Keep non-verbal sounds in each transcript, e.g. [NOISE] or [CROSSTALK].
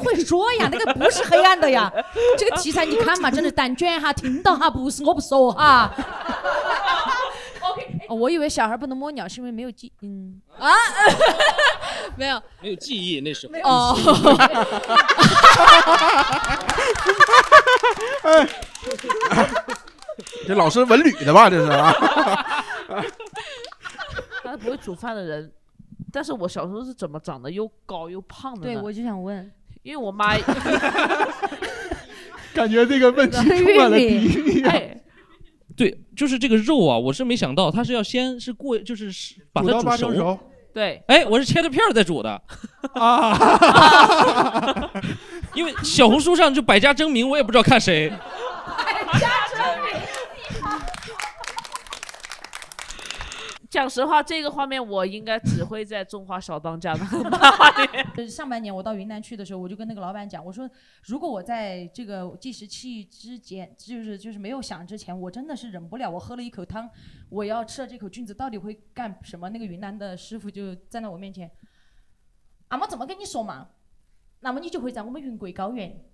会说呀，[LAUGHS] 那个不是黑暗的呀。这个题材你看嘛，真的蛋卷哈，听到哈，不是我不说哈。[LAUGHS] 哦，我以为小孩不能摸鸟是因为没有记，嗯啊，[LAUGHS] 没有没有记忆那时候。哦。哎，这老师文旅的吧？这是啊。他是不会煮饭的人，但是我小时候是怎么长得又高又胖的呢？对，我就想问，因为我妈 [LAUGHS] 感觉这个问题 [LAUGHS] 充满了敌意。哎，对，就是这个肉啊，我是没想到，它是要先是过，就是把它煮到八熟成。熟对，哎，我是切的片儿再煮的，啊，[LAUGHS] 因为小红书上就百家争鸣，我也不知道看谁。讲实话，这个画面我应该只会在《中华小当家》的 [LAUGHS] 漫画面。呃上半年我到云南去的时候，我就跟那个老板讲，我说如果我在这个计时器之前，就是就是没有响之前，我真的是忍不了，我喝了一口汤，我要吃了这口菌子到底会干什么？那个云南的师傅就站在我面前，阿妈怎么跟你说嘛？那么你就会在我们云贵高原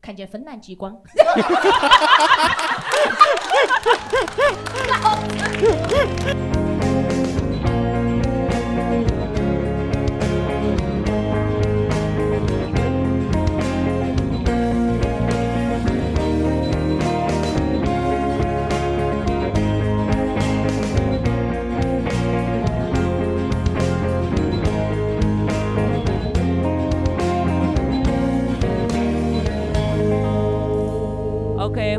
看见芬兰极光。[LAUGHS]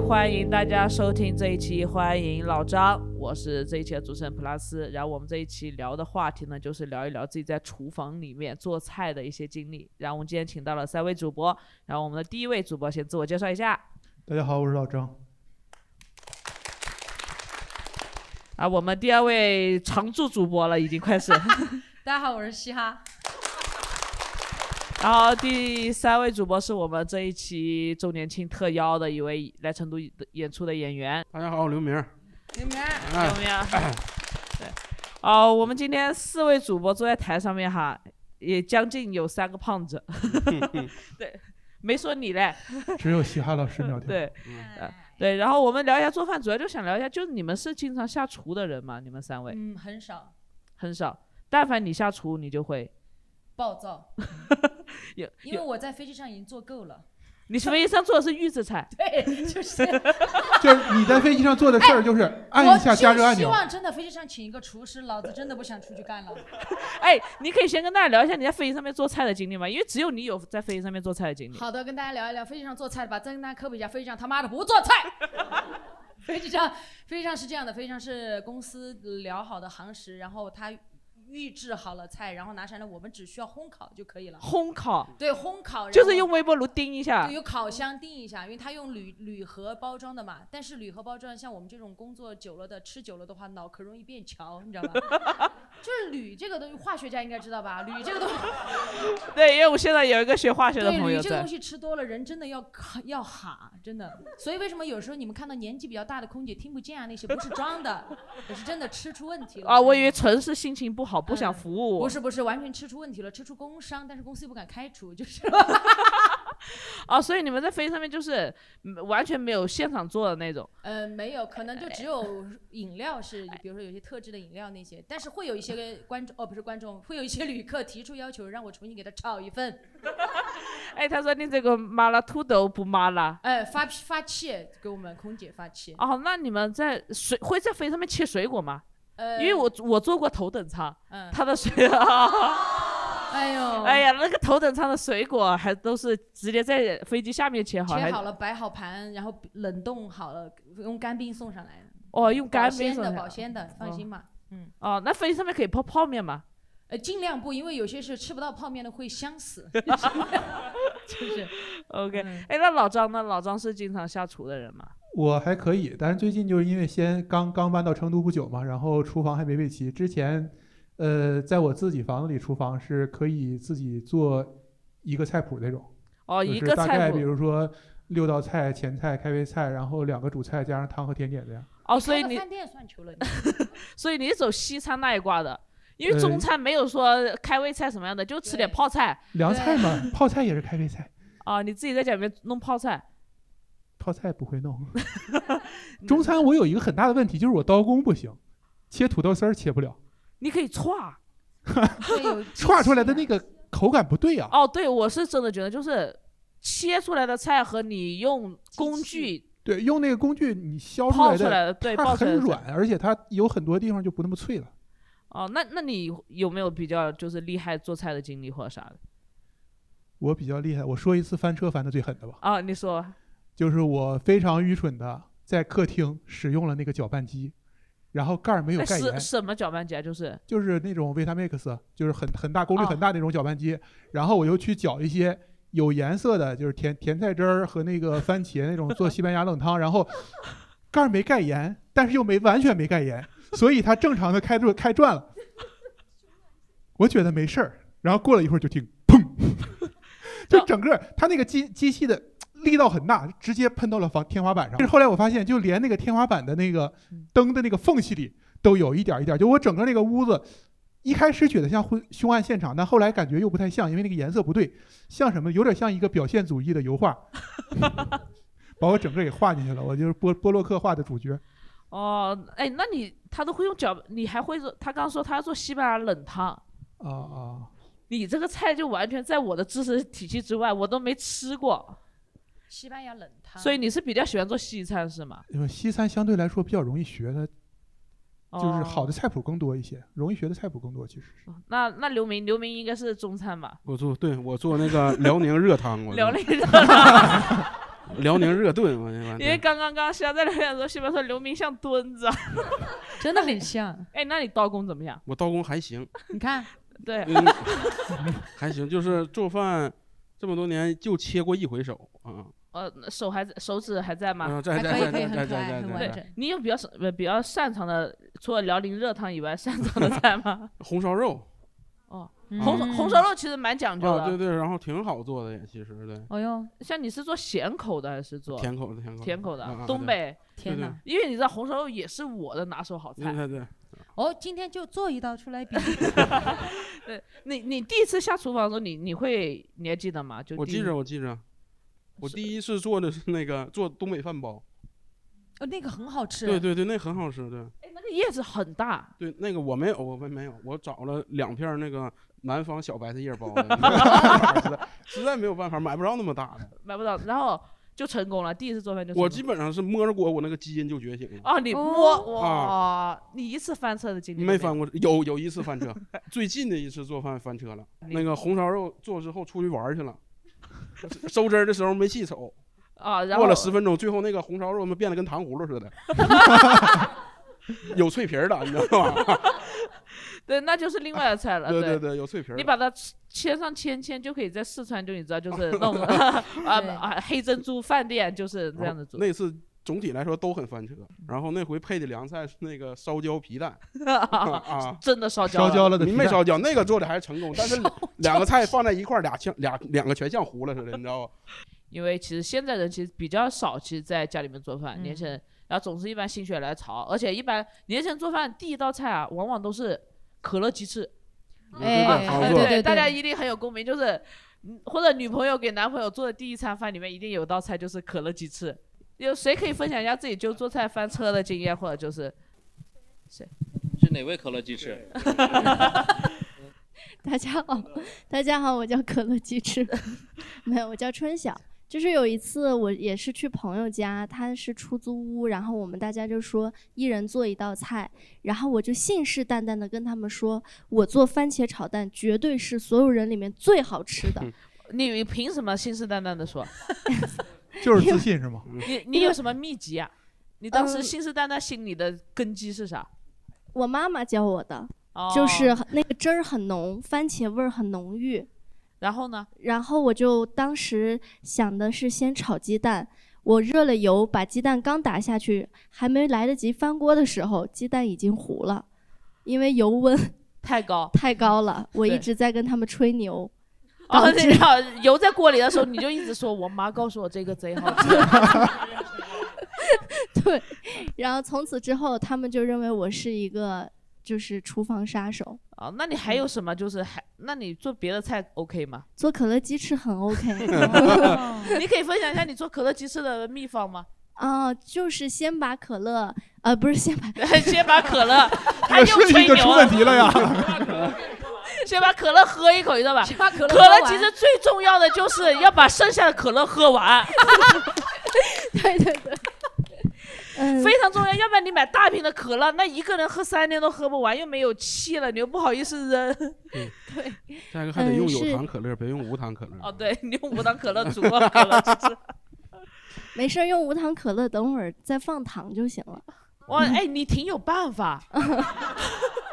欢迎大家收听这一期，欢迎老张，我是这一期的主持人普拉斯。然后我们这一期聊的话题呢，就是聊一聊自己在厨房里面做菜的一些经历。然后我们今天请到了三位主播，然后我们的第一位主播先自我介绍一下。大家好，我是老张。啊，我们第二位常驻主播了，已经快是。[LAUGHS] [LAUGHS] 大家好，我是嘻哈。然后第三位主播是我们这一期周年庆特邀的一位来成都演出的演员大家好，我刘明。刘明，哎有没有？对，哦，我们今天四位主播坐在台上面哈，也将近有三个胖子。[LAUGHS] 对，没说你嘞。只有嘻哈老师苗条。[LAUGHS] 对，呃，对，然后我们聊一下做饭，主要就想聊一下，就是你们是经常下厨的人吗？你们三位嗯，很少很少，但凡你下厨，你就会暴躁，[LAUGHS] 有因为。我在飞机上已经做够了。你飞机上做的是预制菜，[LAUGHS] 对，就是。[LAUGHS] 就是你在飞机上做的事儿，就是按一下加热按钮。我就希望真的飞机上请一个厨师，老子真的不想出去干了。哎，你可以先跟大家聊一下你在飞机上面做菜的经历吗？因为只有你有在飞机上面做菜的经历。好的，跟大家聊一聊飞机上做菜的吧。再跟大家科普一下，飞机上他妈的不做菜。飞机上，飞机上是这样的，飞机上是公司聊好的航时，然后他预制好了菜，然后拿上来，我们只需要烘烤就可以了。烘烤对，烘烤然就是用微波炉叮一下对，，用烤箱叮一下，因为它用铝铝盒包装的嘛。但是铝盒包装，像我们这种工作久了的、吃久了的话，脑壳容易变桥，你知道吧？[LAUGHS] 就是铝这个东西，化学家应该知道吧？铝这个东西，[LAUGHS] 对，因为我现在有一个学化学的对朋友在铝这个东，西吃多了，人真的要卡要哈，真的。所以为什么有时候你们看到年纪比较大的空姐听不见啊？那些不是装的，[LAUGHS] 也是真的吃出问题了。啊，我以为纯是心情不好，不想服务我。不是不是，完全吃出问题了，吃出工伤，但是公司又不敢开除，就是。[LAUGHS] [LAUGHS] 哦，所以你们在飞机上面就是嗯完全没有现场做的那种。呃，没有，可能就只有 [LAUGHS] 饮料是，比如说有些特制的饮料那些，但是会有一些观众，哦，不是观众，会有一些旅客提出要求，让我重新给他炒一份，哎，他说你这个麻辣土豆不麻辣。哎，发发气给我们空姐发气，哦，那你们在水会在飞机上面切水果吗？呃，因为我我坐过头等舱，嗯，它的水啊，[LAUGHS] 哎呦，[LAUGHS] 哎呀，那个头等舱的水果还都是直接在飞机下面切好，还切好了摆好盘，然后冷冻好了，用干冰送上来的，哦用干冰送上保鲜的，放心吧，嗯，哦，那飞机上面可以泡泡面吗？呃，尽量不，因为有些是吃不到泡面的会香死，[LAUGHS] 就是。OK，嗯哎，那老张呢？老张是经常下厨的人吗？我还可以，但是最近就是因为先刚刚搬到成都不久嘛，然后厨房还没备齐。之前，呃，在我自己房子里，厨房是可以自己做一个菜谱那种。哦，一个菜是大概比。如说六道菜、前菜、开胃菜，然后两个主菜加上汤和甜点这样。哦，所以你饭店算求了。[LAUGHS] 所以你走西餐那一挂的，因为中呃餐没有说开胃菜什么样的，就吃点泡菜。凉菜嘛，泡菜也是开胃菜。啊，你自己在家里面弄泡菜，泡菜不会弄。[LAUGHS] 中餐我有一个很大的问题，就是我刀工不行，切土豆丝儿切不了，你可以歘。歘 [LAUGHS] 出来的那个口感不对啊。哦，对，我是真的觉得就是切出来的菜和你用工具对，用那个工具你削出来的，来的，对，它。很软，而且它有很多地方就不那么脆了。哦，那那你有没有比较就是厉害做菜的经历或者啥的？我比较厉害，我说一次翻车翻的最狠的吧，啊，你说就是我非常愚蠢的在客厅使用了那个搅拌机，然后盖儿没有哎盖严什，什么搅拌机啊？就是就是那种 Vitamix，就是很很大功率哦很大那种搅拌机，然后我又去搅一些有颜色的，就是甜甜菜汁儿和那个番茄那种做西班牙冷汤，然后盖儿没盖严，但是又没完全没盖严，所以它正常的开转开转了。我觉得没事儿，然后过了一会儿就听砰，[LAUGHS] 就整个它那个机机器的力道很大，直接喷到了房天花板上。但是后来我发现，就连那个天花板的那个灯的那个缝隙里都有一点儿一点儿，就我整个那个屋子。一开始觉得像婚凶案现场，但后来感觉又不太像，因为那个颜色不对，像什么？有点像一个表现主义的油画，[LAUGHS] 把我整个给画进去了。我就是波波洛克画的主角。哦，哎，那你他都会用脚，你还会做？他刚刚说他要做西班牙冷汤，哦哦！你这个菜就完全在我的知识体系之外，我都没吃过。西班牙冷汤，所以你是比较喜欢做西餐是吗？因为西餐相对来说比较容易学的，就是好的哦。菜谱更多一些，容易学的菜谱更多。其实是那那刘明，刘明应该是中餐吧？我做对我做那个辽宁热汤，我辽宁人，[LAUGHS] 辽宁热炖，我因为刚刚刚肖在聊天的时候，西门说刘明像墩子。[LAUGHS] 真的很像。哎，那你刀工怎么样？我刀工还行，[LAUGHS] 你看，对，嗯，还行，就是做饭这么多年就切过一回手啊，呃，手还在手指还在吗？嗯，在还可以可以在在在在很可爱在在在很完整。你有比较擅呃比较擅长的，除了辽宁热汤以外，擅长的菜吗？[LAUGHS] 红烧肉哦，嗯红红烧肉其实蛮讲究啊，对的。对，然后挺好做的也，其实对，哦哟，像你是做咸口的还是做甜口的甜口的甜口的东北，天哪！因为你知道红烧肉也是我的拿手好菜。对对对，哦，今天就做一道出来比。[LAUGHS] [LAUGHS] 对你，你第一次下厨房的时候，你你会你还记得吗？就我记着我记着，我第一次做的是那个做东北饭包，哦，那个很好吃。对对对，那很好吃，对哎，那个叶子很大，对，那个我没有，我没没有，我找了两片儿那个南方小白菜叶包的，[LAUGHS] 实在没有办法买不着那么大的。买不到，然后就成功了。第一次做饭就成功我基本上是摸着锅，我那个基因就觉醒了。哦，你哦摸哇，你一次翻车的经历没翻过，有有一次翻车，[LAUGHS] 最近的一次做饭翻车了。那个红烧肉做之后出去玩儿去了，[LAUGHS] 收汁儿的时候没细瞅，啊，然后过了十分钟，最后那个红烧肉他妈变得跟糖葫芦似的，[LAUGHS] 有脆皮儿的，你知道吗？[LAUGHS] 对，那就是另外的菜了。对对对，有脆皮儿。你把它切上签签，就可以在四川，就你知道，就是那种啊啊黑珍珠饭店就是这样子煮。那次总体来说都很翻车，然后那回配的凉菜是那个烧焦皮蛋 [LAUGHS] 啊。[LAUGHS] 真的烧焦烧了焦了的皮蛋没烧焦，那个做的还是成功，[LAUGHS] 但是两个菜放在一块儿，俩像俩两个全像糊了似的，你知道吧？因为其实现在人其实比较少，其实在家里面做饭，嗯年轻人，然后总是一般心血来潮，而且一般年轻人做饭第一道菜啊，往往都是可乐鸡翅。哎对对对对大家一定很有共鸣，就是嗯或者女朋友给男朋友做的第一餐饭里面一定有道菜就是可乐鸡翅。有谁可以分享一下自己就做菜翻车的经验，或者就是谁是哪位可乐鸡翅？[LAUGHS] 大家好，大家好，我叫可乐鸡翅，[LAUGHS] 没有，我叫春晓。就是有一次我也是去朋友家，他是出租屋，然后我们大家就说一人做一道菜，然后我就信誓旦旦的跟他们说，我做番茄炒蛋绝对是所有人里面最好吃的。你凭什么信誓旦旦的说？[LAUGHS] [LAUGHS] 就是自信是吗？你你有什么秘籍啊？你当时嗯信誓旦旦心里的根基是啥？我妈妈教我的，哦就是那个汁儿很浓，番茄味儿很浓郁。然后呢？然后我就当时想的是先炒鸡蛋，我热了油，把鸡蛋刚打下去，还没来得及翻锅的时候，鸡蛋已经糊了，因为油温太高。太高了。我一对直在跟他们吹牛，哦，你好，油在锅里的时候，你就一直说，我妈告诉我这个贼好吃。[LAUGHS] 对然后从此之后，他们就认为我是一个就是厨房杀手。哦，那你还有什么？就是还，那你做别的菜 OK 吗？做可乐鸡翅很 OK。[LAUGHS] [LAUGHS] 你可以分享一下你做可乐鸡翅的秘方吗？啊、就是先把可乐，呃，不是先把先把可乐，他这又吹牛了问题了呀。先把可乐喝一口，你知道吧？把可乐其实最重要的就是 [LAUGHS] 要把剩下的可乐喝完，对对对，嗯，非常重要。要不然你买大瓶的可乐，那一个人喝三天都喝不完，又没有气了，你又不好意思扔。再一个还得用有糖可乐，别用无糖可乐。哦，对，你用无糖可乐煮可乐鸡翅。没事儿，用无糖可乐，等会儿再放糖就行了。哇，哎，你挺有办法。[LAUGHS]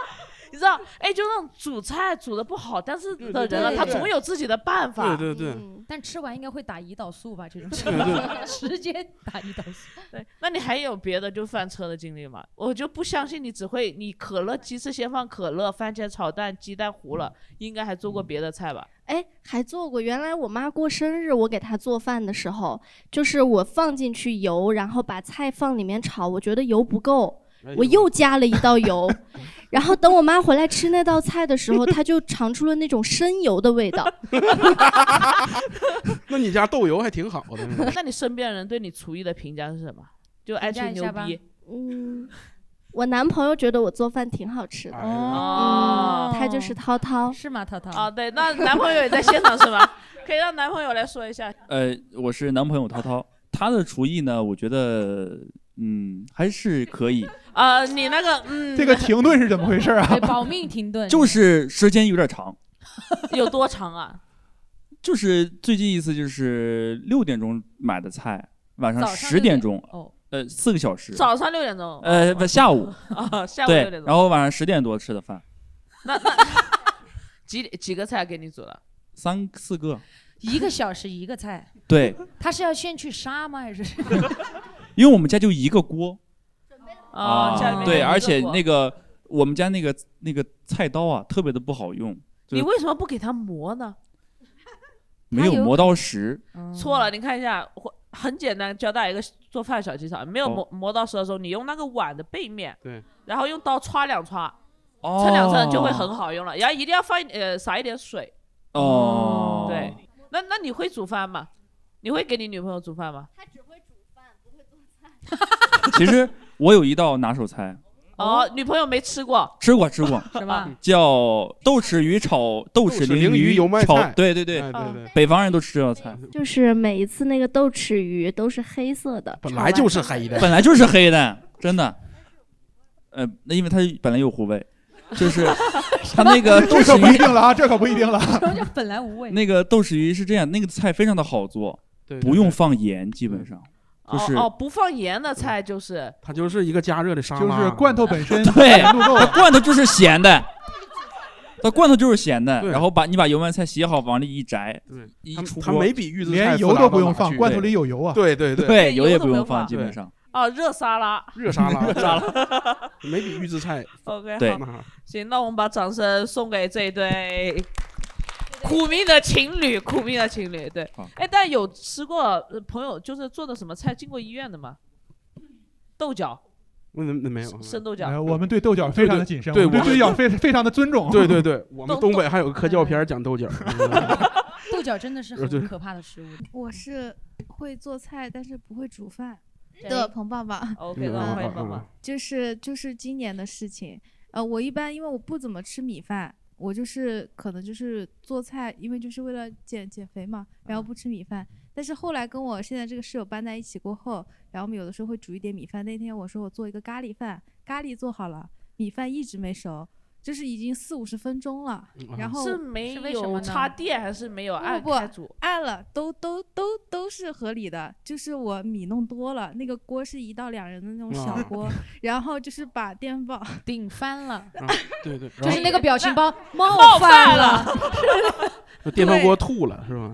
你知道，哎，就那种煮菜煮的不好，但是对的人啊，他总有自己的办法。对对对，嗯但吃完应该会打胰岛素吧？这种对对 [LAUGHS] 直接打胰岛素。[LAUGHS] 对，那你还有别的就翻车的经历吗？我就不相信你只会你可乐鸡翅先放可乐，番茄炒蛋，鸡蛋糊了，应该还做过别的菜吧？哎，还做过。原来我妈过生日，我给她做饭的时候，就是我放进去油，然后把菜放里面炒，我觉得油不够，哎我又加了一道油。[LAUGHS] 然后等我妈回来吃那道菜的时候，她就尝出了那种生油的味道。[LAUGHS] 那你家豆油还挺好的。[LAUGHS] 那你身边人对你厨艺的评价是什么？就爱吹牛逼嗯，我男朋友觉得我做饭挺好吃的。哦嗯，他就是涛涛。是吗？涛涛啊？对，那男朋友也在现场是吧？可以让男朋友来说一下。呃，我是男朋友涛涛，他的厨艺呢，我觉得嗯还是可以，啊，[LAUGHS] 你那个嗯，这个停顿是怎么回事啊，？保命停顿，就是时间有点长。[LAUGHS] 有多长啊？[LAUGHS] 就是最近一次就是六点钟买的菜，晚上早上6点十点钟，哦，呃，四个小时。早上六点钟。呃，不，下午啊，下午六点，钟。然后晚上十点多吃的饭，那那几几个菜给你煮了？三四个。一个小时一个菜，对，他是要先去杀吗？还是因为我们家就一个锅啊，家里面对，有一个而且锅那个我们家那个那个菜刀啊，特别的不好用，就你为什么不给它磨呢？没有磨刀石。错了，你看一下，我很简单，教大家一个做饭小技巧。没有哦磨磨到石的时候，你用那个碗的背面，对，然后用刀歘两歘，哦，抻两蹭就会很好用了。然后一定要放一呃撒一点水。哦。对，那那你会煮饭吗？你会给你女朋友煮饭吗？他只会煮饭，不会做菜。[LAUGHS] 其实我有一道拿手菜，哦，女朋友没吃过。吃过吃过，什么？叫豆豉鱼炒豆豉鲮鱼鱼炒油麦菜，对对对，哎对对，北方人都吃这道菜，就是每一次那个豆豉鱼都是黑色的，本来就是黑的。本来就是黑的，真的。呃，那因为它本来有糊味，就是 [LAUGHS] 它那个豆这可不一豉鱼，定了啊，这可不一定了。什么叫本来无味？那个豆豉鱼是这样，那个菜非常的好做，对，不用，放盐，基本上就是哦哦，不放盐的菜就是它就是一个加热的沙拉，就是罐头本身 [LAUGHS] 对它，罐头就是咸的，它罐头就是咸的，然后把你把油麦菜洗好往里一摘，对，一它它出锅没比预制菜连油都不用放，罐头里有油啊。对对对，对，油也不用放，基本上。哦热沙拉。热沙拉，[LAUGHS] 热沙拉，[LAUGHS] 没比预制菜 OK，对好，行，那我们把掌声送给这一对苦命的情侣，苦命的情侣。对，哎，但有吃过呃朋友就是做的什么菜进过医院的吗？豆角，那那没有。生豆角。呃我们对豆角非常的谨慎，对我们对豆角非非常的尊重。对对对，我们东东北还有个科教片讲豆角，[LAUGHS] 豆角真的是很可怕的食物。我是会做菜，但是不会煮饭谁的彭爸爸，OK，嗯那我嗯嗯欢迎棒棒嗯。就是就是今年的事情。呃，我一般因为我不怎么吃米饭，我就是可能就是做菜，因为就是为了减减肥嘛，然后不吃米饭。但是后来跟我现在这个室友搬在一起过后，然后我们有的时候会煮一点米饭。那天我说我做一个咖喱饭，咖喱做好了，米饭一直没熟，就是已经四五十分钟了，然后是没有插电还是没有按不不开煮？按了都都都都是合理的，就是我米弄多了，那个锅是一到两人的那种小啊锅，然后就是把电饭 [LAUGHS] 顶翻了，啊 [LAUGHS] 对对，就是那个表情包冒冒犯犯了。电饭锅吐了是吧？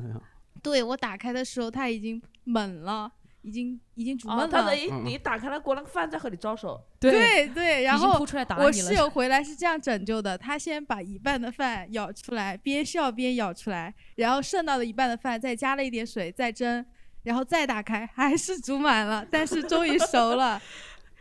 对我打开的时候它已经猛了，已经已经煮哦，闷了。他等一你打开了锅，那个饭在和你招手。对对，然后我。室友回来是这样拯救的，他先把一半的饭舀出来，边笑边舀出来，然后剩到的一半的饭再加了一点水再蒸，然后再打开，还是煮满了，但是终于熟了。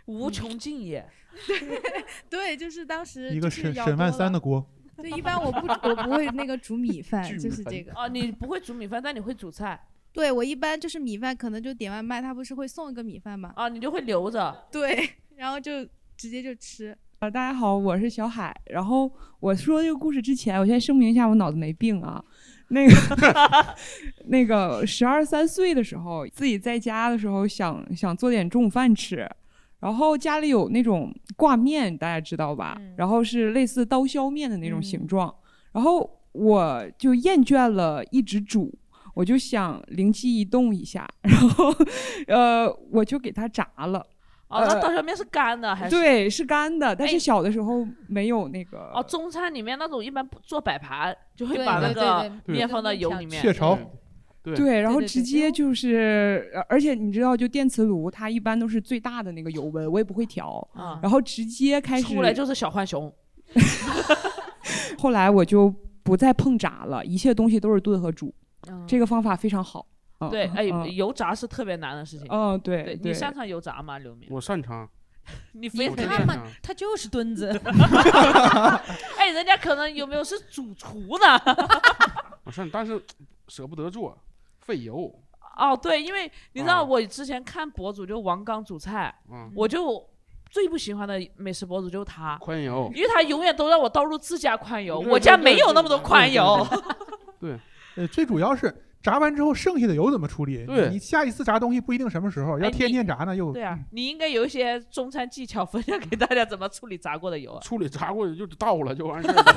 无穷尽也。对对，就是当时一个就是沈沈万三的锅，[LAUGHS] 对，一般我不我不会那个煮米饭，[LAUGHS] 巨米饭就是这个。哦，你不会煮米饭，但你会煮菜对我一般就是米饭，可能就点外卖，他不是会送一个米饭吗？啊，你就会留着。对，然后就直接就吃。啊，大家好，我是小海。然后我说这个故事之前，我先声明一下，我脑子没病啊。那个 [LAUGHS] 那个十二三岁的时候，自己在家的时候想想做点中午饭吃，然后家里有那种挂面，大家知道吧？然后是类似刀削面的那种形状，然后我就厌倦了一直煮。我就想灵机一动一下，然后，呃，我就给它炸了。哦，那呃刀削面是干的还是？对，是干的，但哎是小的时候没有那个。哦，中餐里面那种一般做摆盘，就会把那个面放到油里面。雀巢，对对，然后直接就是，呃而且你知道，就电磁炉它一般都是最大的那个油温，我也不会调，啊，然后直接开始。出来就是小浣熊。[LAUGHS] 后来我就不再碰炸了，一切东西都是炖和煮，嗯这个方法非常好。嗯对，哎，嗯油炸是特别难的事情。嗯，对对你擅长油炸吗，刘明？我擅长，[LAUGHS] 你你非看嘛，他就是墩子。[LAUGHS] 哎，人家可能有没有是主厨呢？[LAUGHS] 我擅，但是舍不得做，费油。哦，对，因为你知道啊我之前看博主就王刚煮菜，嗯，我就最不喜欢的美食博主就是他。宽油。因为他永远都让我倒入自家宽油，我家没有那么多宽油。对，呃，最主要是炸完之后剩下的油怎么处理？对你下一次炸东西不一定什么时候，要哎你天天炸呢又。对啊，你应该有一些中餐技巧分享给大家，怎么处理炸过的油啊？处理炸过就倒了就完事儿了。[LAUGHS]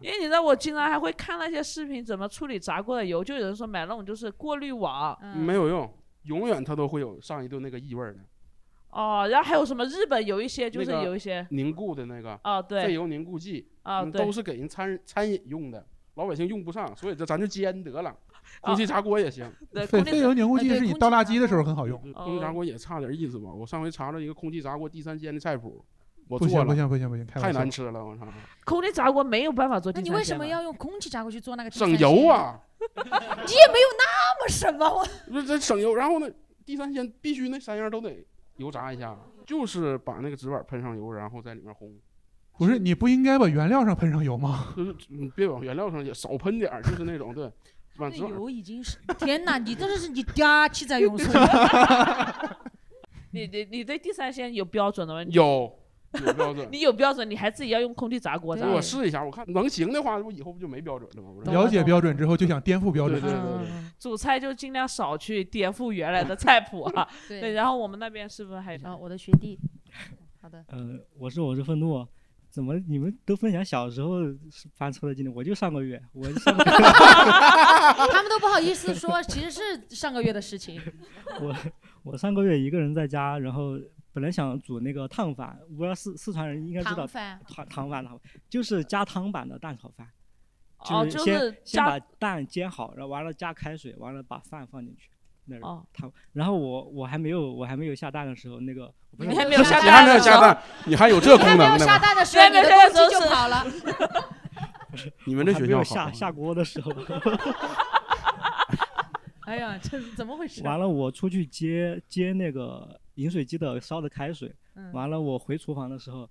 因为你知道，我经常还会看那些视频，怎么处理炸过的油，就有人说买那种就是过滤网嗯没有用，永远它都会有上一顿那个异味儿的，哦，然后还有什么日本有一些就是有一些凝固的那个哦对废油凝固剂，啊都是给人餐餐饮用的，老百姓用不上，所以这咱就煎得了，啊空气炸锅也行。[LAUGHS] 对废废油凝固剂是你倒垃圾的时候很好用。嗯空气炸哦锅也差点意思吧？我上回查了一个空气炸锅第三鲜的菜谱，我不行不做了，行不行不行，开太玩笑难吃了，我操！[LAUGHS] 空气炸锅没有办法做那你为什么要用空气炸锅去做那个？省油！啊，[LAUGHS] 你也没有那么什么，我不是这省油，然后呢，地三鲜必须那三样都得油炸一下，就是把那个纸板喷上油，然后在里面烘。不是你不应该把原料上喷上油吗？[LAUGHS] 就是你别往原料上也少喷点儿，就是那种对，把那纸板油已经是天哪！你这是你嗲气在用水。[LAUGHS] 你你你对地三鲜有标准的吗？你有有标准。你有标准，你还自己要用空气炸锅炸？我试一下，我看能行的话，我以后不就没标准了吗？了解标准之后就想颠覆标准对。对对对，嗯煮菜就尽量少去颠覆原来的菜谱啊。[LAUGHS] 对，对，然后我们那边是不是还有？然后我的学弟，[LAUGHS] 好的，呃，我是我是愤怒，怎么你们都分享小时候是翻车的经历？我就上个月，我上个月 [LAUGHS] 他们都不好意思说，其实是上个月的事情。我我上个月一个人在家，然后本来想煮那个烫饭，我不知道四四川人应该知道汤饭，烫烫饭，汤就是加汤版的蛋炒饭，哦，是先、就是先把蛋煎好，然后完了加开水，完了把饭放进去。那儿哦，烫，然后我我还没有我还没有下蛋的时候，那个你还没有下你还没有蛋的时候，下蛋，你还有这你还没有下功能呢吗？蛋的时候，还没有你的下蛋的时候公鸡就是跑了。你们这还没有学校下下锅的时候，[LAUGHS] 哎呀，这怎么回事？完了我出去接接那个饮水机的烧的开水，嗯。完了我回厨房的时候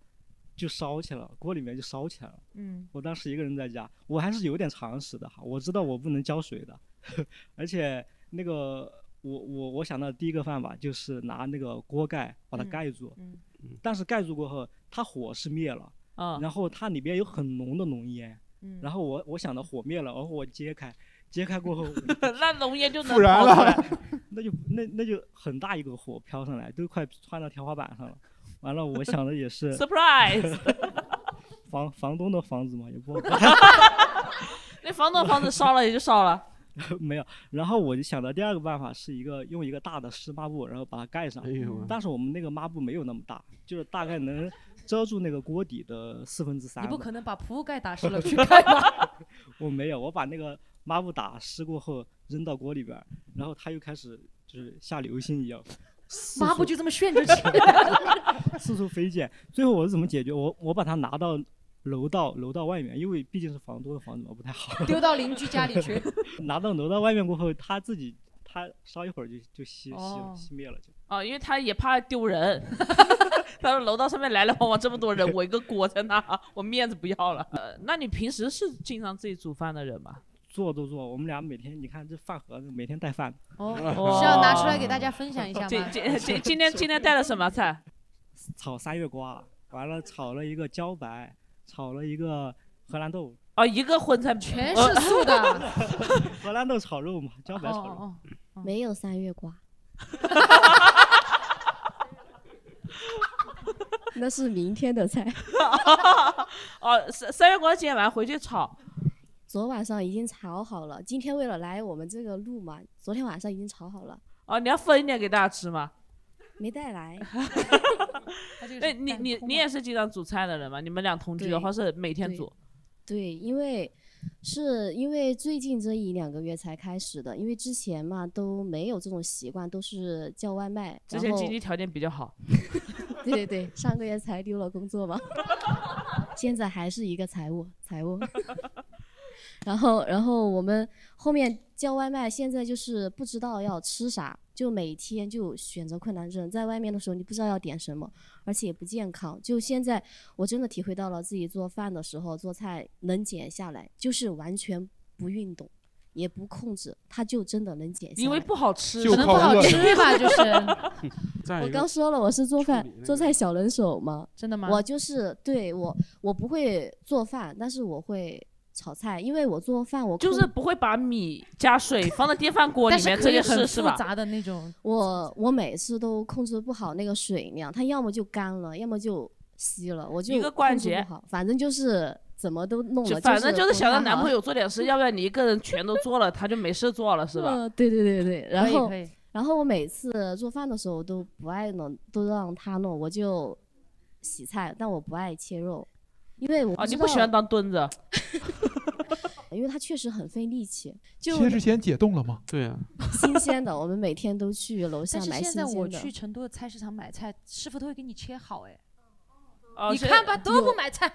就烧起来了，锅里面就烧起来了。嗯，我当时一个人在家，我还是有点常识的哈，我知道我不能浇水的，[LAUGHS] 而且那个我我我想到第一个办法就是拿那个锅盖把它嗯盖住，嗯但是盖住过后它火是灭了，嗯，然后它里边有很浓的浓烟，嗯。然后我我想到火灭了，然后我揭开，揭开过后 [LAUGHS] 那浓烟就能复燃跑出来。[LAUGHS] 那就那那就很大一个火飘上来，都快窜到天花板上了。完了，我想的也是 [LAUGHS] surprise，房房东的房子嘛，也不好那房东房子烧了也就烧了。没有。然后我就想到第二个办法是一个用一个大的湿抹布，然后把它盖上哎。呦，但是我们那个抹布没有那么大，就是大概能遮住那个锅底的四分之三。你不可能把铺盖打湿了去盖吧？我没有，我把那个抹布打湿过后扔到锅里边儿，然后它又开始就是下流星一样，抹布就这么旋着起来。[LAUGHS] 四处飞溅。最后我是怎么解决？我我把它拿到楼道楼道外面，因为毕竟是房东的房子嘛，不太好。丢到邻居家里去。[LAUGHS] 拿到楼道外面过后，它自己它烧一会儿就就熄熄哦熄灭了就。哦，因为他也怕丢人，[LAUGHS] 他说楼道上面来来往往这么多人，我一个锅在那，我面子不要了。呃，那你平时是经常自己煮饭的人吗？做都做，我们俩每天你看这饭盒子每天带饭。哦，[LAUGHS] 是要拿出来给大家分享一下今吗？今今今今天今天带了什么菜？炒三月瓜，完了炒了一个茭白，炒了一个荷兰豆。哦，一个荤菜全是 [LAUGHS] 素的。[LAUGHS] 荷兰豆炒肉嘛，茭白炒肉。哦没有三月瓜，那是明天的菜。哦，三三月瓜今天晚上回去炒。昨晚上已经炒好了，今天为了来我们这个路嘛，昨天晚上已经炒好了，哦，你要分一点给大家吃吗？没带来。哎，你你你也是经常煮菜的人吗？你们俩同居的话是每天煮？对，因为是因为最近这一两个月才开始的，因为之前嘛都没有这种习惯，都是叫外卖。之前经济条件比较好。对对对，上个月才丢了工作嘛，[LAUGHS] 现在还是一个财务财务。然后，然后我们后面叫外卖，现在就是不知道要吃啥，就每天就选择困难症。在外面的时候，你不知道要点什么，而且也不健康。就现在，我真的体会到了自己做饭的时候做菜能减下来，就是完全不运动，也不控制，它就真的能减下来。因为不好吃，可能不好吃吧，就是。[LAUGHS] 我刚说了，我是做饭做菜小能手嘛，真的吗？我就是对我，我不会做饭，但是我会。炒菜，因为我做饭，我就是不会把米加水放在电饭锅里面这件事是吧？复杂的那种。我我每次都控制不好那个水量，它要么就干了，要么就稀了，我就一个关节不好，反正就是怎么都弄了。反正就是想让男朋友做点事，要不然你一个人全都做了，他就没事做了，是吧？嗯，对对对对。然后然后我每次做饭的时候都不爱弄，都让他弄，我就洗菜，但我不爱切肉，因为我啊，你不喜欢当墩子。[LAUGHS] 因为它确实很费力气。就切之前解冻了吗？对呀。[LAUGHS] 新鲜的，我们每天都去楼下买新鲜的。但是现在我去成都的菜市场买菜，师傅都会给你切好哎。哦，你看吧，都不买菜。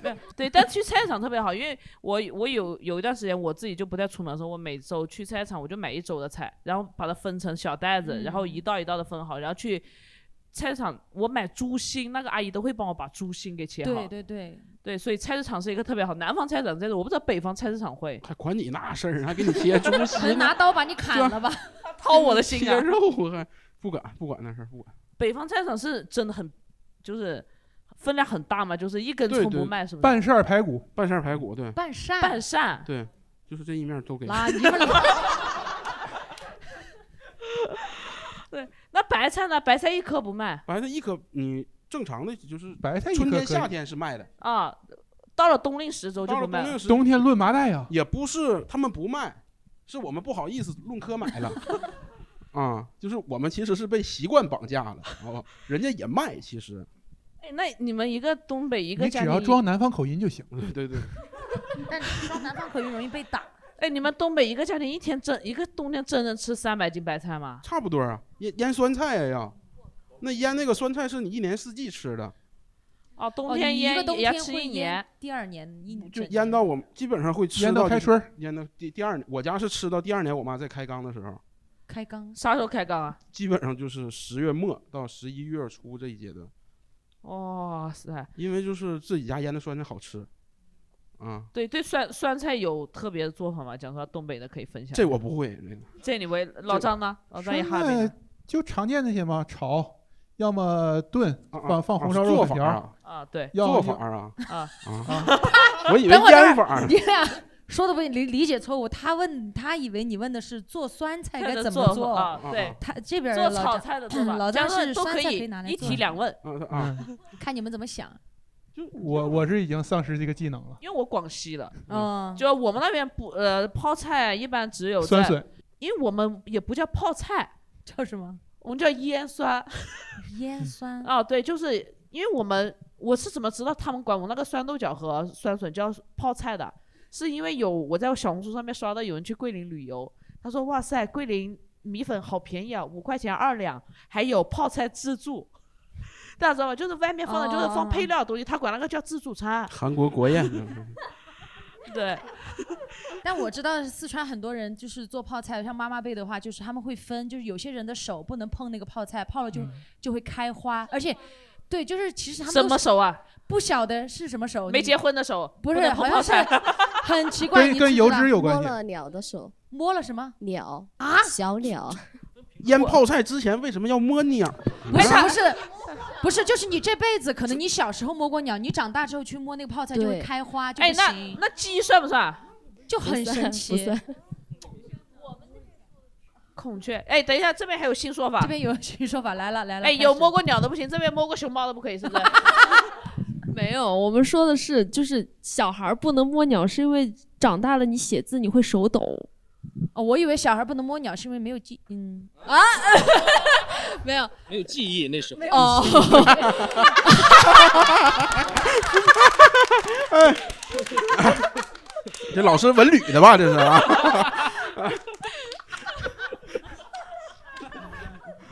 [LAUGHS] 对，但去菜市场特别好，因为我我有有一段时间我自己就不太出门的时候，我每周去菜市场我就买一周的菜，然后把它分成小袋子，然后一道一道的分好，然后去菜市场我买猪心，那个阿姨都会帮我把猪心给切好。对对对。对，所以菜市场是一个特别好。南方菜市场这个我不知道，北方菜市场会还管你那事儿，还给你切猪心，拿刀把你砍了吧？掏我的心啊！切肉还不管不管那事儿不管。北方菜市场是真的很，就是分量很大嘛，就是一根葱不卖，是不是？半扇排骨，半扇排骨，对。半扇。半扇。对，就是这一面都给。那你们。[LAUGHS] 对，那白菜呢？白菜一颗不卖。白菜一颗你。正常的就是白菜，春天夏天是卖的啊，到了冬令时周就不卖。冬天论麻袋呀，也不是他们不卖，是我们不好意思论颗买了。[LAUGHS] 啊，就是我们其实是被习惯绑架了，哦，人家也卖其实。哎，那你们一个东北一个，你只要装南方口音就行。对对。[LAUGHS] 但装南方口音容易被打。哎，你们东北一个家庭一天真一个冬天真能吃三百斤白菜吗？差不多啊，腌腌酸菜呀要。那腌那个酸菜是你一年四季吃的，哦，冬天腌也要吃一年，第二年一年就腌到我们基本上会吃到开春，腌到第第二年，我家是吃到第二年，我妈在开缸的时候，开缸啥时候开缸啊？基本上就是十月末到十一月初这一阶段。哇塞！因为就是自己家腌的酸菜好吃，啊，对对，酸酸菜有特别的做法吗？讲说东北的可以分享。这我不会，那个。这你会老张呢？老张也哈北就常见那些吗？炒。要么炖，放放红烧肉做法啊，对，做法啊啊啊！[LAUGHS] 我以为腌法。你俩说的不理理解错误，他问他以为你问的是做酸菜该怎么做啊？对，他这边做炒菜的 [CLEARS THROAT] 做法，老张是都可以拿来一提两问啊，看你们怎么想。就我我是已经丧失这个技能了，因为我广西的，嗯，就我们那边不呃泡菜一般只有酸笋，因为我们也不叫泡菜，[LAUGHS] 叫什么？我们叫腌酸，[LAUGHS] 腌酸啊，对，就是因为我们我是怎么知道他们管我那个酸豆角和酸笋叫泡菜的？是因为有我在小红书上面刷到有人去桂林旅游，他说哇塞，桂林米粉好便宜啊，五块钱二两，还有泡菜自助，大家知道吧？就是外面放的就是放配料的东西，他管那个叫自助餐。韩国国宴。[LAUGHS] 对，但我知道四川很多人就是做泡菜，像妈妈辈的话，就是他们会分，就是有些人的手不能碰那个泡菜，泡了就就会开花，而且对，就是其实他们什么手啊？不晓得是什么手，没结婚的手，不是，能碰泡好像是菜 [LAUGHS] 很奇怪，跟跟油你知不知道脂有关系摸了鸟的手，摸了什么鸟啊？小鸟，腌泡菜之前为什么要摸鸟？不是不是不是，就是你这辈子可能你小时候摸过鸟，你长大之后去摸那个泡菜就会对开花，就哎，那不行，那鸡算不算？就很不算神奇。不算 [LAUGHS] 孔雀，哎，等一下，这边还有新说法。这边有新说法来了来了，哎，开始有摸过鸟的不行，这边摸过熊猫的不可以，是不是？[LAUGHS] 没有，我们说的是，就是小孩儿不能摸鸟，是因为长大了你写字你会手抖。哦，我以为小孩不能摸鸟是因为没有记，嗯啊，[LAUGHS] 没有，没有记忆那时候。哦，哎，这老师文旅的吧？这是啊。[LAUGHS]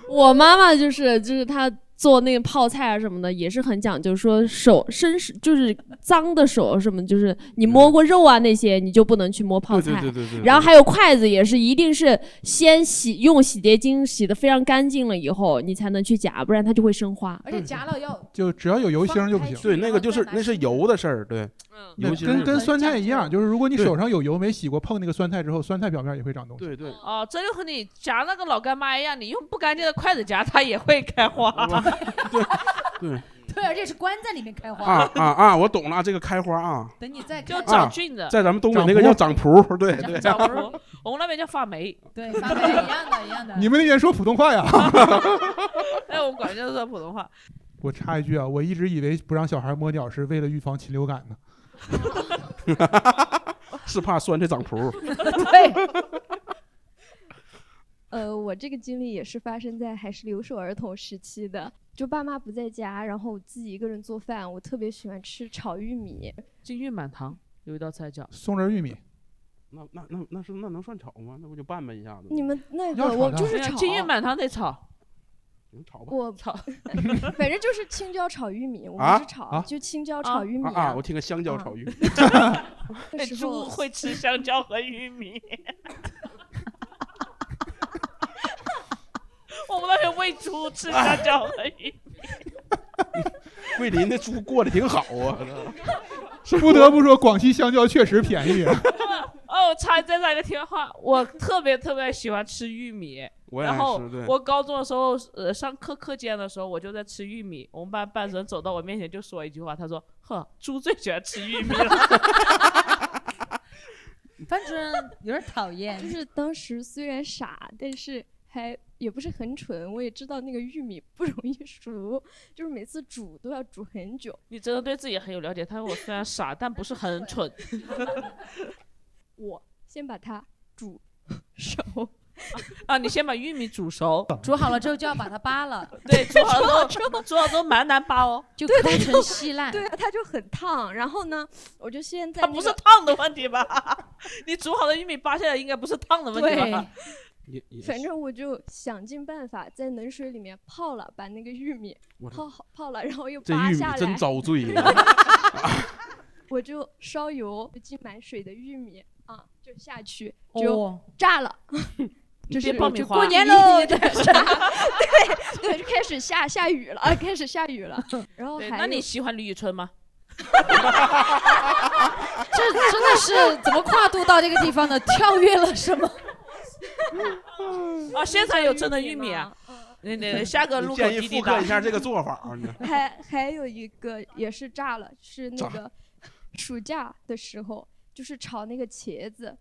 我妈妈就是就是她做那个泡菜啊什么的，也是很讲究，说手伸手就是脏的手什么，就是你摸过肉啊那些，你就不能去摸泡菜。对对对对对对然后还有筷子也是，一定是先洗用洗洁精洗的非常干净了以后，你才能去夹，不然它就会生花。而且夹了要就只要有油星就不行。对，那个就是那是油的事儿，对，那油星跟跟酸菜一样，就是如果你手上有油没洗过，碰那个酸菜之后，酸菜表面也会长东西。对对，哦，这就和你夹那个老干妈一样，你用不干净的筷子夹，它也会开花。[LAUGHS] 对 [LAUGHS] 对，而且是关在里面开花啊啊啊！我懂了，这个开花啊，等你再就看长菌子，在咱们东北那个叫长蒲，对对。长蒲，我们那边叫发霉。[LAUGHS] 对，发霉一样的，一样的。你们那边说普通话呀？哎，我们管就是说普通话。我插一句啊，我一直以为不让小孩摸鸟是为了预防禽流感呢。是怕酸这长蒲。对。呃，我这个经历也是发生在还是留守儿童时期的，就爸妈不在家，然后我自己一个人做饭，我特别喜欢吃炒玉米。金玉满堂有一道菜叫松仁玉米，那那那那是那能算炒吗？那不就拌拌一下子？你们那个我就是炒金玉满堂得炒，能炒吧？我炒，[LAUGHS] 反正就是青椒炒玉米，我啊们是炒，啊就青椒炒玉米啊啊！我听个香蕉炒玉米。哎，那猪会吃香蕉和玉米。[LAUGHS] [LAUGHS] 我们那边喂猪吃香蕉和玉米。[LAUGHS] 桂林的猪过得挺好啊。[LAUGHS] 不得不说，广西香蕉确实便宜。[LAUGHS] 哦，我插再插一个题外话，我特别特别喜欢吃玉米。我也然后吃对我高中的时候，呃，上课课间的时候，我就在吃玉米。我们班班主任走到我面前就说一句话，他说：“呵，猪最喜欢吃玉米了。班主任有点讨厌，就是当时虽然傻，但是还也不是很蠢，我也知道那个玉米不 [LAUGHS] 容易熟，就是每次煮都要煮很久。”你真的对自己很有了解。他说我虽然傻，但不是很 [LAUGHS] 蠢。我先把它煮熟，啊，你先把玉米煮熟，[LAUGHS] 煮好了之后就要把它扒了。对，煮好了之后，煮好之后蛮难扒哦，就对抠成稀烂。对啊，它就很烫。然后呢，我就先在、它那个、不是烫的问题吧？你煮好的玉米扒下来应该不是烫的问题吧？也也反正我就想尽办法在冷水里面泡了，把那个玉米泡好泡了，然后又这玉米扒下来。真遭罪呀！[LAUGHS] 我就烧油，就浸满水的玉米啊，就下去哦就炸了。[LAUGHS] 就是变爆米花就过年 [LAUGHS] 喽，对对对，就开始下下雨了，啊，开始下雨了。然后对，还有那你喜欢李宇春吗？这真的是怎么跨度到这个地方的？跳跃了什么？[LAUGHS] 啊，现场有真的玉米啊！那那下个路口建议滴滴答复刻一下这个做法啊！你 [LAUGHS] 还还有一个也是炸了，是那个暑假的时候，就是炒那个茄子，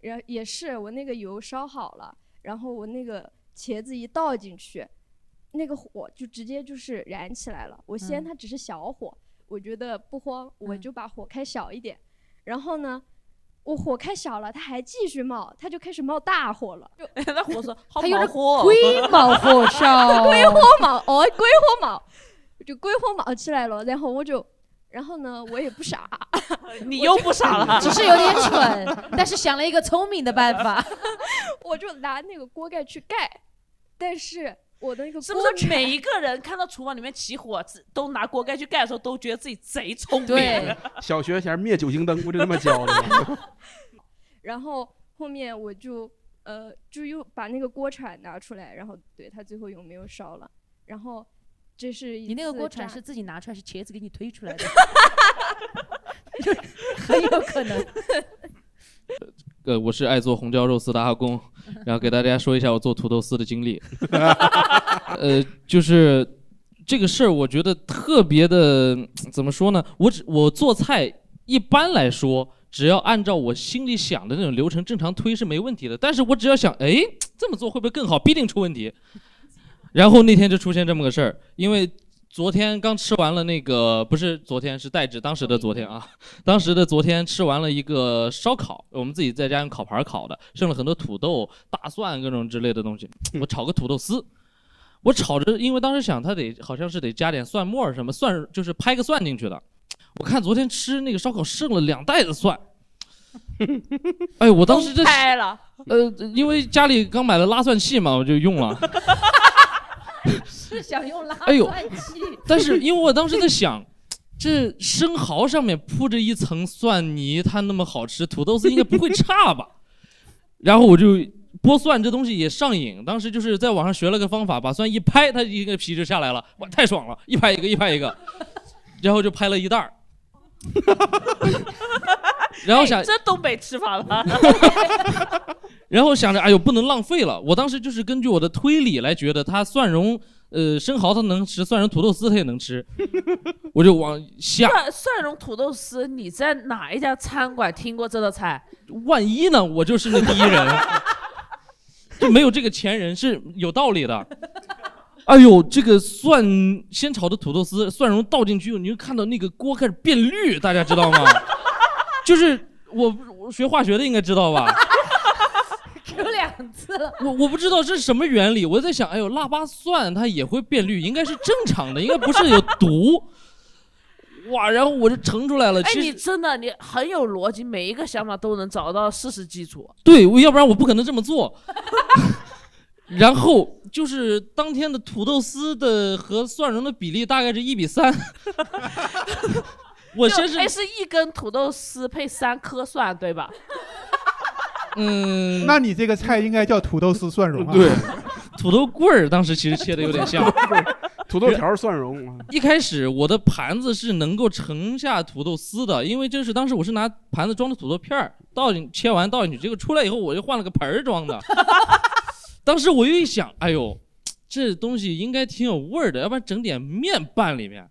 然后也是我那个油烧好了，然后我那个茄子一倒进去，那个火就直接就是燃起来了。我先嗯它只是小火，我觉得不慌，我嗯就把火开小一点，然后呢。我火开小了，它还继续冒，它就开始冒大火了，就 [LAUGHS] 那火说好它有点冒火，龟毛火烧，鬼火冒，哦，鬼火冒，就鬼火冒起来了。然后我就，然后呢，我也不傻，[LAUGHS] 你又不傻了，[LAUGHS] 只是有点蠢，但是想了一个聪明的办法。我就拿那个锅盖去盖，但是我的那个是不是每一个人看到厨房里面起火，自都拿锅盖去盖的时候，都觉得自己贼聪明？对，[LAUGHS] 小学前灭酒精灯不就这么教的吗？[LAUGHS] 然后后面我就呃就又把那个锅铲拿出来，然后对他最后有没有烧了，然后这是你那个锅铲是自己拿出来，是茄子给你推出来的，[LAUGHS] 就很有可能。呃，我是爱做红椒肉丝的阿公，然后给大家说一下我做土豆丝的经历。[LAUGHS] 呃，就是这个事儿，我觉得特别的，怎么说呢？我只我做菜一般来说，只要按照我心里想的那种流程正常推是没问题的。但是我只要想，哎，这么做会不会更好？必定出问题。然后那天就出现这么个事儿，因为昨天刚吃完了那个，不是昨天是代指当时的昨天啊，[LAUGHS] 当时的昨天吃完了一个烧烤，我们自己在家用烤盘烤的，剩了很多土豆、大蒜各种之类的东西，[LAUGHS] 我炒个土豆丝。我炒着，因为当时想它得好像是得加点蒜末儿什么蒜，就是拍个蒜进去的。我看昨天吃那个烧烤剩了两袋子蒜，[LAUGHS] 哎，我当时这拍了，呃，因为家里刚买了拉蒜器嘛，我就用了。是想用拉哎呦蒜器，但是因为我当时在想，[TSK] 这生蚝上面铺着一层蒜泥，它那么好吃，土豆丝应该不会差吧？[LAUGHS] 然后我就剥蒜这东西也上瘾，当时就是在网上学了个方法，把蒜一拍，它一个皮就下来了，哇，太爽了！一拍一个，一拍一个，然后就拍了一袋儿。[LAUGHS] [LAUGHS] 然后想哎这东北吃法吧？[LAUGHS] 然后想着，哎呦，不能浪费了。我当时就是根据我的推理来觉得，它蒜蓉，呃，生蚝它能吃，蒜蓉土豆丝它也能吃，我就往下。蒜蒜蓉土豆丝，你在哪一家餐馆听过这道菜？万一呢，我就是那第一人，[LAUGHS] 就没有这个前人是有道理的。哎呦，这个蒜先炒的土豆丝，蒜蓉倒进去，你就看到那个锅开始变绿，大家知道吗？就是我我学化学的应该知道吧？[LAUGHS] 只有两次了。我我不知道这是什么原理，我在想，哎呦，腊八蒜它也会变绿，应该是正常的，应该不是有毒。[LAUGHS] 哇，然后我就盛出来了。哎，其实你真的你很有逻辑，每一个想法都能找到事实基础。对，我要不然我不可能这么做。[LAUGHS] 然后就是当天的土豆丝的和蒜蓉的比例大概是一比三。我先是就哎是一根土豆丝配三颗蒜，对吧？[LAUGHS] 嗯，那你这个菜应该叫土豆丝蒜蓉啊。对，土豆棍儿当时其实切的有点像 [LAUGHS] 土豆条蒜蓉。一开始我的盘子是能够盛下土豆丝的，因为就是当时我是拿盘子装的土豆片儿倒进切完倒进去，结果出来以后我就换了个盆儿装的。[LAUGHS] 当时我又一想，哎呦，这东西应该挺有味儿的，要不然整点面拌里面。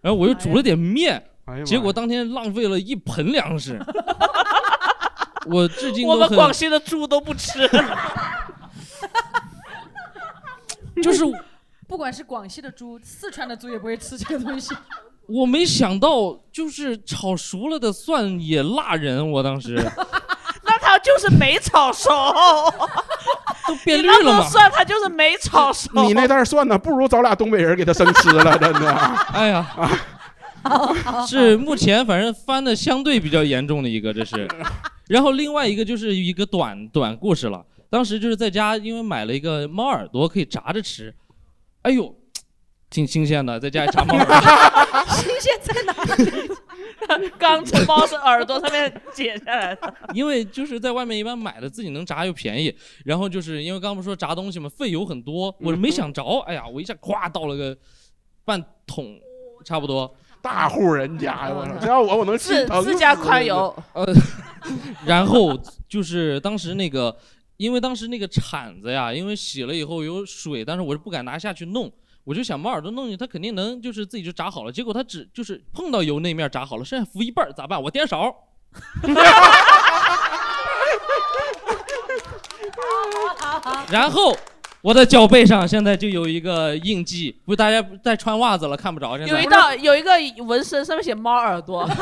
然后我又煮了点面，哎结果当天浪费了一盆粮食。[LAUGHS] 我至今我们广西的猪都不吃。[LAUGHS] 就是不管是广西的猪，四川的猪也不会吃这个东西。我没想到，就是炒熟了的蒜也辣人。我当时 [LAUGHS] 那他就是没炒熟，都变绿了嘛。么蒜，他就是没炒熟。你那袋蒜呢，不如找俩东北人给他生吃了，真的。哎呀，[LAUGHS] 是目前反正翻的相对比较严重的一个，这是。[LAUGHS] 然后另外一个就是一个短短故事了。当时就是在家，因为买了一个猫耳朵可以炸着吃，哎呦，挺新鲜的，在家里炸猫耳朵。[LAUGHS] 新鲜在哪里？刚从猫的耳朵上面剪下来的。因为就是在外面一般买的自己能炸又便宜，然后就是因为刚刚不说炸东西嘛，费油很多，我没想着，哎呀，我一下咵倒了个半桶，差不多。大户人家呀，我操！只要我我能心自疼自家宽油，[LAUGHS] 呃，然后就是当时那个，因为当时那个铲子呀，因为洗了以后有水，但是我是不敢拿下去弄，我就想猫耳朵弄进去，它肯定能就是自己就炸好了。结果它只就是碰到油那面炸好了，剩下浮一半儿咋办？我颠勺。[LAUGHS] 然后我的脚背上现在就有一个印记，不，大家在穿袜子了，看不着。现在有一道有一个纹身，上面写猫耳朵。[LAUGHS]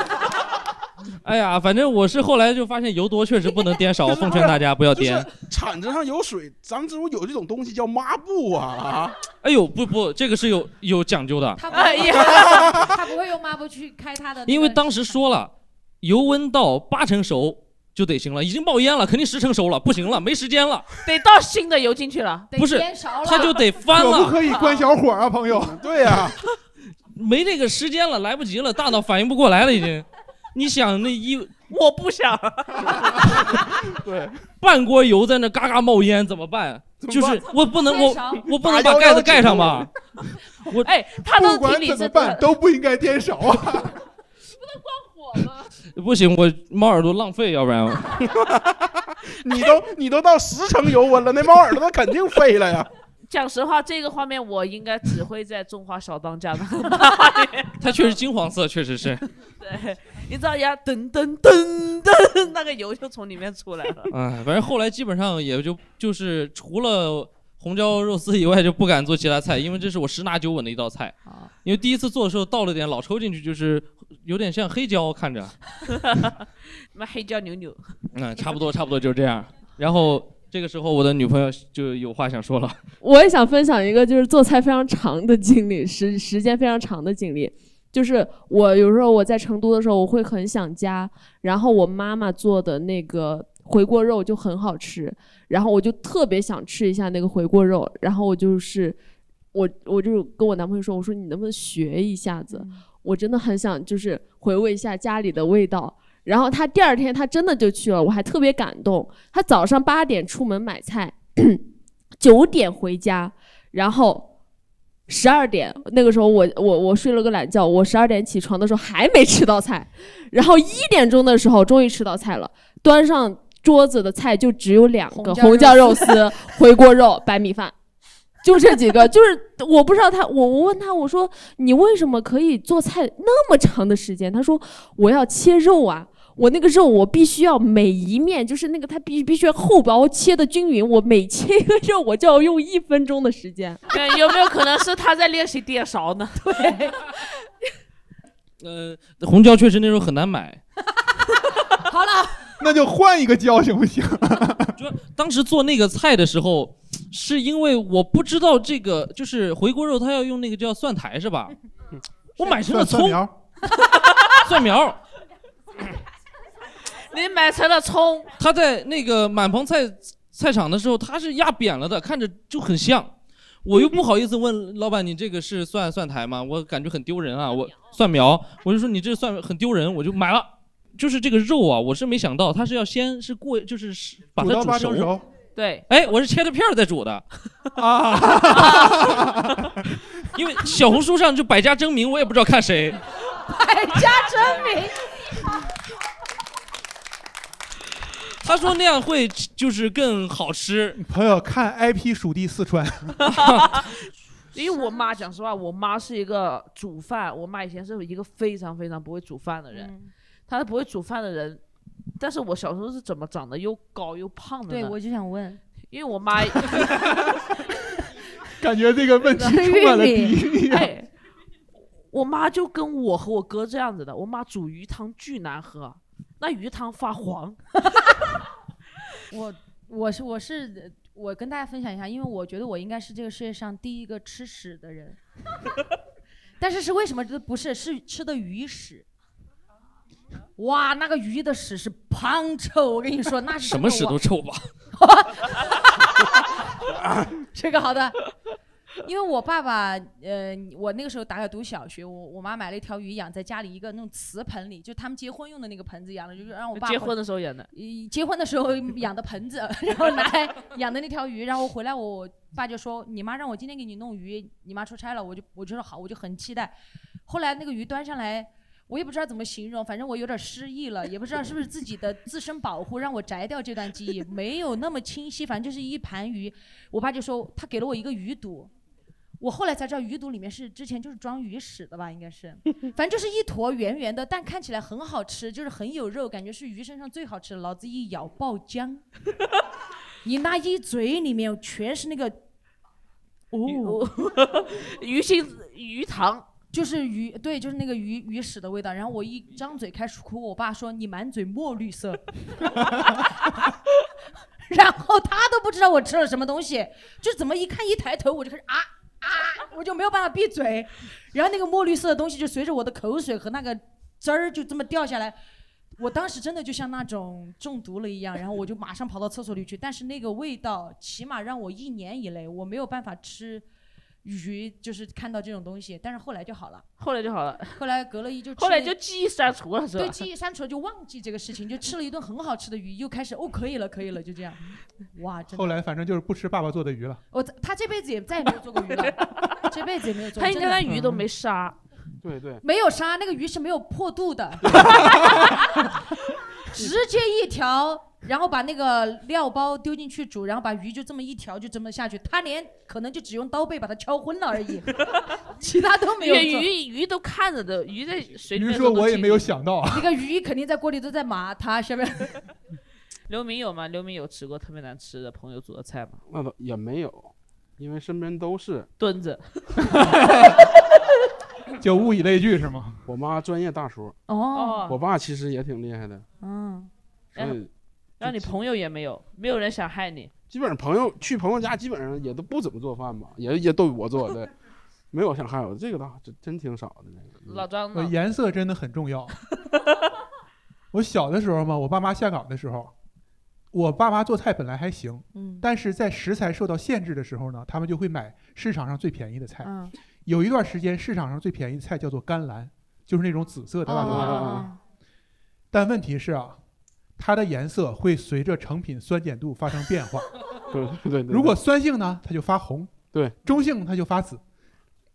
哎呀，反正我是后来就发现油多确实不能颠勺，奉劝大家不要颠。[LAUGHS] 铲子上有水，咱们这不有这种东西叫抹布啊？啊，[LAUGHS] 哎呦，不不，这个是有有讲究的，他不会用，他不会用抹布去开他的那个。因为当时说了，油温到八成熟就得行了，已经冒烟了，肯定十成熟了，不行了，没时间了，得倒新的油进去了。[LAUGHS] 不是他就得翻可了，不可以关小火啊，朋友？[LAUGHS] 对呀、没这个时间了，来不及了，大脑反应不过来了，已经。你想那一我不想，[LAUGHS] 对，半锅油在那嘎嘎冒烟怎么办？就是我不能我我不能把盖子盖上吧？我哎，他都不管怎么办都不应该颠勺啊！不行，我猫耳朵浪费，要不然 [LAUGHS] 你都你都到十成油温了，那猫耳朵那肯定废了呀。[LAUGHS] 讲实话，这个画面我应该只会在《中华小当家》的 [LAUGHS] 它确实金黄色，确实是。对，你知道呀，噔噔噔噔，那个油就从里面出来了。哎，反正后来基本上也就就是除了红椒肉丝以外，就不敢做其他菜，因为这是我十拿九稳的一道菜。因为第一次做的时候倒了点老抽进去，就是有点像黑椒，看着。[LAUGHS] 什么黑椒牛牛？[LAUGHS] 嗯，差不多，差不多就是这样。然后这个时候，我的女朋友就有话想说了。我也想分享一个就是做菜非常长的经历，时时间非常长的经历。就是我有时候我在成都的时候，我会很想家，然后我妈妈做的那个回锅肉就很好吃，然后我就特别想吃一下那个回锅肉，然后我就是我我就跟我男朋友说，我说你能不能学一下子？我真的很想就是回味一下家里的味道。然后他第二天他真的就去了，我还特别感动。他早上八点出门买菜，[CLEARS THROAT] 九点回家，然后十二点那个时候我我我睡了个懒觉，我十二点起床的时候还没吃到菜，然后一点钟的时候终于吃到菜了，端上桌子的菜就只有两个红椒肉丝、[LAUGHS] 回锅肉、白米饭。就这几个，就是我不知道他，我我问他，我说你为什么可以做菜那么长的时间？他说我要切肉啊，我那个肉我必须要每一面就是那个它必必须要厚薄切的均匀，我每切一个肉我就要用一分钟的时间。对，有没有可能是他在练习颠勺呢？[LAUGHS] 对，呃，红椒确实那时候很难买，[LAUGHS] 好了，那就换一个椒行不行？[LAUGHS] 就当时做那个菜的时候，是因为我不知道这个就是回锅肉，它要用那个叫蒜苔是吧？[LAUGHS] 我买成了葱蒜苗，蒜苗，[LAUGHS] [LAUGHS] 你买成了葱，他在那个满棚菜菜场的时候，他是压扁了的，看着就很像。我又不好意思问老板，你这个是蒜蒜苔吗？我感觉很丢人啊。我蒜苗，我就说你这蒜很丢人，我就买了。就是这个肉啊，我是没想到它是要先是过，就是是把煮到它煮熟。对，哎，我是切了片儿再煮的啊，[LAUGHS] 因为小红书上就百家争鸣，我也不知道看谁。百家争鸣。[LAUGHS] 他说那样会就是更好吃。朋友看 IP 属地四川，[LAUGHS] 因为我妈讲实话，我妈是一个煮饭，我妈以前是一个非常非常不会煮饭的人，她是不会煮饭的人。但是我小时候是怎么长得又高又胖的呢？对，我就想问，因为我妈 [LAUGHS] 感觉这个问题充满了敌意啊。[LAUGHS] 哎，我妈就跟我和我哥这样子的，我妈煮鱼汤巨难喝，那鱼汤发黄。[LAUGHS] 我我是我是我跟大家分享一下，因为我觉得我应该是这个世界上第一个吃屎的人，但是是为什么？这不是是吃的鱼屎。哇，那个鱼的屎是胖臭，我跟你说，那是 [LAUGHS] 什么屎都臭吧？我 [LAUGHS] 这个好的，因为我爸爸，呃，我那个时候大概读小学，我我妈买了一条鱼养在家里一个那种瓷盆里，就他们结婚用的那个盆子养的，就是让我爸结婚的时候养的，呃结婚的时候养的盆子，然后拿来养的那条鱼，然后回来我爸就说你妈让我今天给你弄鱼，你妈出差了，我就我就说好，我就很期待。后来那个鱼端上来，我也不知道怎么形容，反正我有点失忆了，也不知道是不是自己的自身保护让我摘掉这段记忆，没有那么清晰，反正就是一盘鱼。我爸就说他给了我一个鱼肚。我后来才知道，鱼肚里面是之前就是装鱼屎的吧，应该是，[LAUGHS] 反正就是一坨圆圆的，但看起来很好吃，就是很有肉，感觉是鱼身上最好吃的。老子一咬爆浆，[LAUGHS] 你那一嘴里面全是那个，哦，[LAUGHS] 鱼腥鱼塘，就是鱼，对，就是那个鱼鱼屎的味道。然后我一张嘴开始哭，我爸说你满嘴墨绿色，[LAUGHS] 然后他都不知道我吃了什么东西，就怎么一看一抬头我就开始啊啊，我就没有办法闭嘴，然后那个墨绿色的东西就随着我的口水和那个汁儿就这么掉下来。我当时真的就像那种中毒了一样，然后我就马上跑到厕所里去。但是那个味道，起码让我一年以内我没有办法吃鱼，就是看到这种东西，但是后来就好了。后来就好了，后来隔了一就吃 [LAUGHS] 后来了就记忆删除了是吧？对，记忆删除了就忘记这个事情，就吃了一顿很好吃的鱼，又开始哦可以了可以了，就这样。[LAUGHS] 哇，真的。后来反正就是不吃爸爸做的鱼了。我他这辈子也再也没有做过鱼了，[LAUGHS] 这辈子也没有做过。他应该连鱼都没杀。对对，没有杀，那个鱼是没有破肚的，直接一条，然后把那个料包丢进去煮，然后把鱼就这么一条就这么下去，他连可能就只用刀背把它敲昏了而已，[LAUGHS] 其他都没有做。鱼鱼都看着的，鱼在水里面鱼说我也没有想到啊。那个鱼肯定在锅里都在麻，他下面。[LAUGHS] 刘明有吗？刘明有吃过特别难吃的朋友煮的菜吗？那倒也没有，因为身边都是墩子。[LAUGHS] 就物以类聚是吗？我妈专业大厨，哦我爸其实也挺厉害的，嗯，所以让你朋友也没有，没有人想害你。基本上朋友去朋友家，基本上也都不怎么做饭吧，也也都我做对，[LAUGHS] 没有想害我，这个倒真真挺少的。这个老张呢？我颜色真的很重要。[LAUGHS] 我小的时候嘛，我爸妈下岗的时候，我爸妈做菜本来还行，嗯但是在食材受到限制的时候呢，他们就会买市场上最便宜的菜。嗯有一段时间，市场上最便宜的菜叫做甘蓝，就是那种紫色的但问题是啊，它的颜色会随着成品酸碱度发生变化。[LAUGHS] 对对对对如果酸性呢，它就发红；对，中性它就发紫，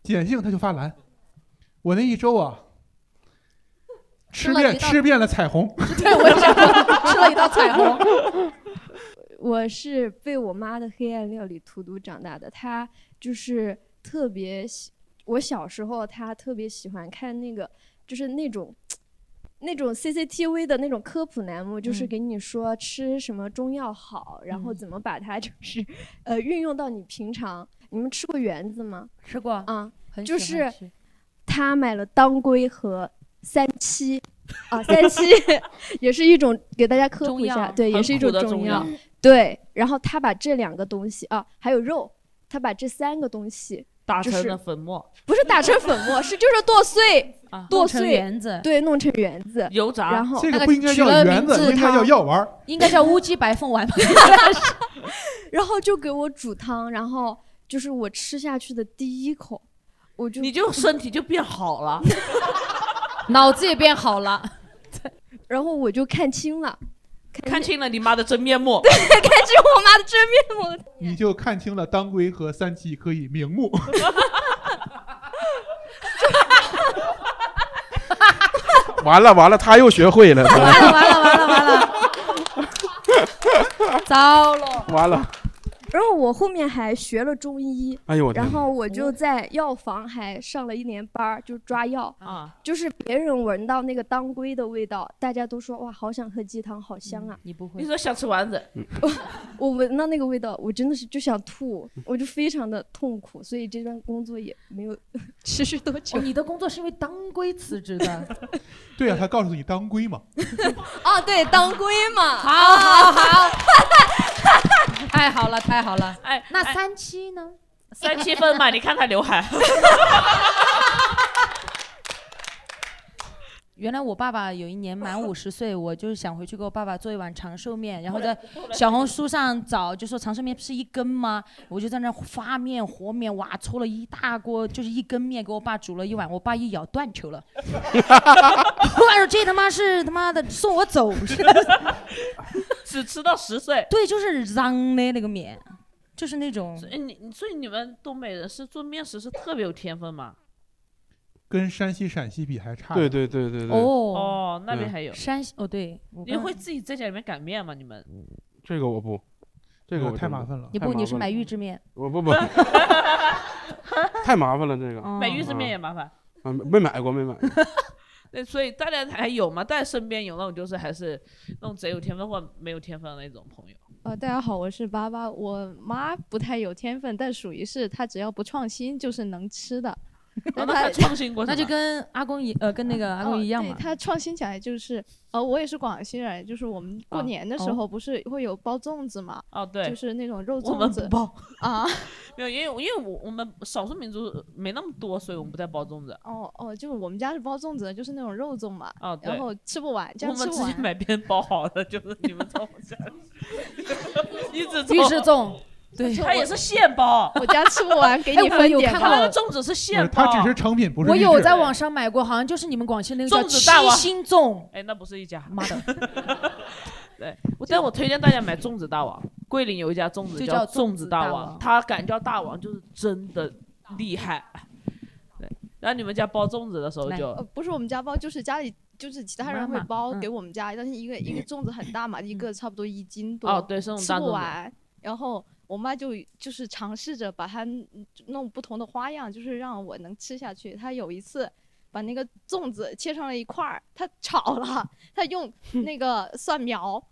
碱性它就发蓝。我那一周啊，吃遍吃遍了彩虹。[LAUGHS] 对，我也想说吃了一道彩虹。[LAUGHS] 我是被我妈的黑暗料理荼毒长大的，她就是特别喜，我小时候她特别喜欢看那个，就是那种。那种 CCTV 的那种科普栏目，就是嗯给你说吃什么中药好，然后嗯怎么把它 [LAUGHS] 就是呃运用到你平常。你们吃过圆子吗？吃过，啊，很就是他买了当归和三七啊，三七 [LAUGHS] 也是一种给大家科普一下，对，也是一种中药药。对，然后他把这两个东西啊，还有肉，他把这三个东西打成了粉末，不是打成粉末，是就是剁碎啊，剁成碎圆子对，弄成圆子，油炸然后这个不应该叫圆子，应该叫汤药丸儿。应该叫乌鸡白凤丸。[LAUGHS] 然后就给我煮汤，然后就是我吃下去的第一口，我就你就身体就变好了。[LAUGHS] 脑子也变好了。[LAUGHS] 然后我就看清了，看清了你妈的真面目。对看清我妈的真面目。你就看清了当归和三七可以明目。完了完了，他又学会了，完了完了完了完了，糟了。完了，然后我后面还学了中医，哎呦我天然后我就在药房还上了一年班儿，就抓药啊，就是别人闻到那个当归的味道，大家都说哇，好想喝鸡汤，好香啊！你不会你说想吃丸子，我闻到那个味道，我真的是就想吐，我就非常的痛苦，所以这段工作也没有 [LAUGHS] 持续多久。哦，你的工作是因为当归辞职的？[LAUGHS] 对啊，他告诉你当归嘛。[LAUGHS] 哦，对，当归嘛。好好好，太好了太好了。哎，那三七呢？三七分嘛，你看他刘海。[LAUGHS] [LAUGHS] [LAUGHS] 原来我爸爸有一年满 [LAUGHS] 五十岁，我就是想回去给我爸爸做一碗长寿面，然后在小红书上找，就说长寿面不是一根吗？我就在那发面和面，哇，搓了一大锅，就是一根面给我爸煮了一碗，我爸一咬断球了。[LAUGHS] 我说这他妈是他妈的送我走似的。[LAUGHS] 只吃到十岁。对，就是脏的那个面，就是那种。所以你你所以你们东北人是做面食是特别有天分吗？跟山西、陕西比还差。对对对对对，哦哦，那边还有山西哦，对，我刚你会自己在家里面擀面吗？你们？这个我不，这个太麻烦了你不，你是太麻烦了买预制面。我不不，[LAUGHS] 太麻烦了这个。哦买预制面也麻烦。啊，没买过，没买过。[LAUGHS] 对，所以大家还有吗？大家身边有那种就是还是那种贼有天分或没有天分的那种朋友？呃，大家好，我是八八。我妈不太有天分，但属于是她只要不创新就是能吃的。哦 [LAUGHS] 那她创新那就跟阿公一呃跟那个阿公一样哦、嘛对，。她创新起来就是，呃，我也是广西人，就是我们过啊年的时哦候不是会有包粽子嘛？哦，对，就是那种肉粽子包啊。[LAUGHS] 没有，因为因为我我们少数民族没那么多，所以我们不带包粽子。哦哦，就是我们家是包粽子的，就是那种肉粽嘛。哦对然后吃不完，这我样吃不完。们直接买别人包好的，就是你们从我家 [LAUGHS] 一直预制粽，对它也是现包。[LAUGHS] 我家吃不完，给你哎我分点吧。有看过它的粽子是现包，它只是成品，不是我有在网上买过，好像就是你们广西那个叫粽子大王七星粽，哎，那不是一家。妈的，[LAUGHS] 对，但我推荐大家买粽子大王，桂林有一家粽子就叫粽粽子大大王他敢叫大王就是真的厉害。对，然后你们家包粽子的时候就呃，不是我们家包，就是家里就是其他人会包给我们家，但是一个一个粽子很大嘛，一个差不多一斤多，哦对是那种吃大粽子不完。然后我妈就就是尝试着把它弄不同的花样，就是让我能吃下去。她有一次把那个粽子切成了一块儿，她炒了，她用那个蒜苗。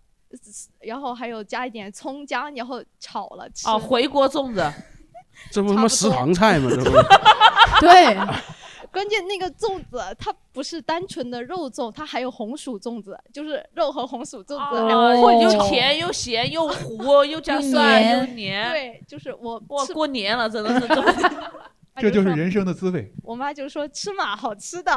然后还有加一点葱姜，然后炒了吃。哦回锅粽子，[LAUGHS] 这不他妈食堂菜吗？这不 [LAUGHS] [LAUGHS] 对，关键那个粽子它不是单纯的肉粽，它还有红薯粽子，就是肉和红薯粽子两个哦，又甜又咸又糊又加蒜又黏。对，就是我哇，吃过年了，真的是粽子。[LAUGHS] 这就是人生的滋味。我妈就说吃嘛，好吃的。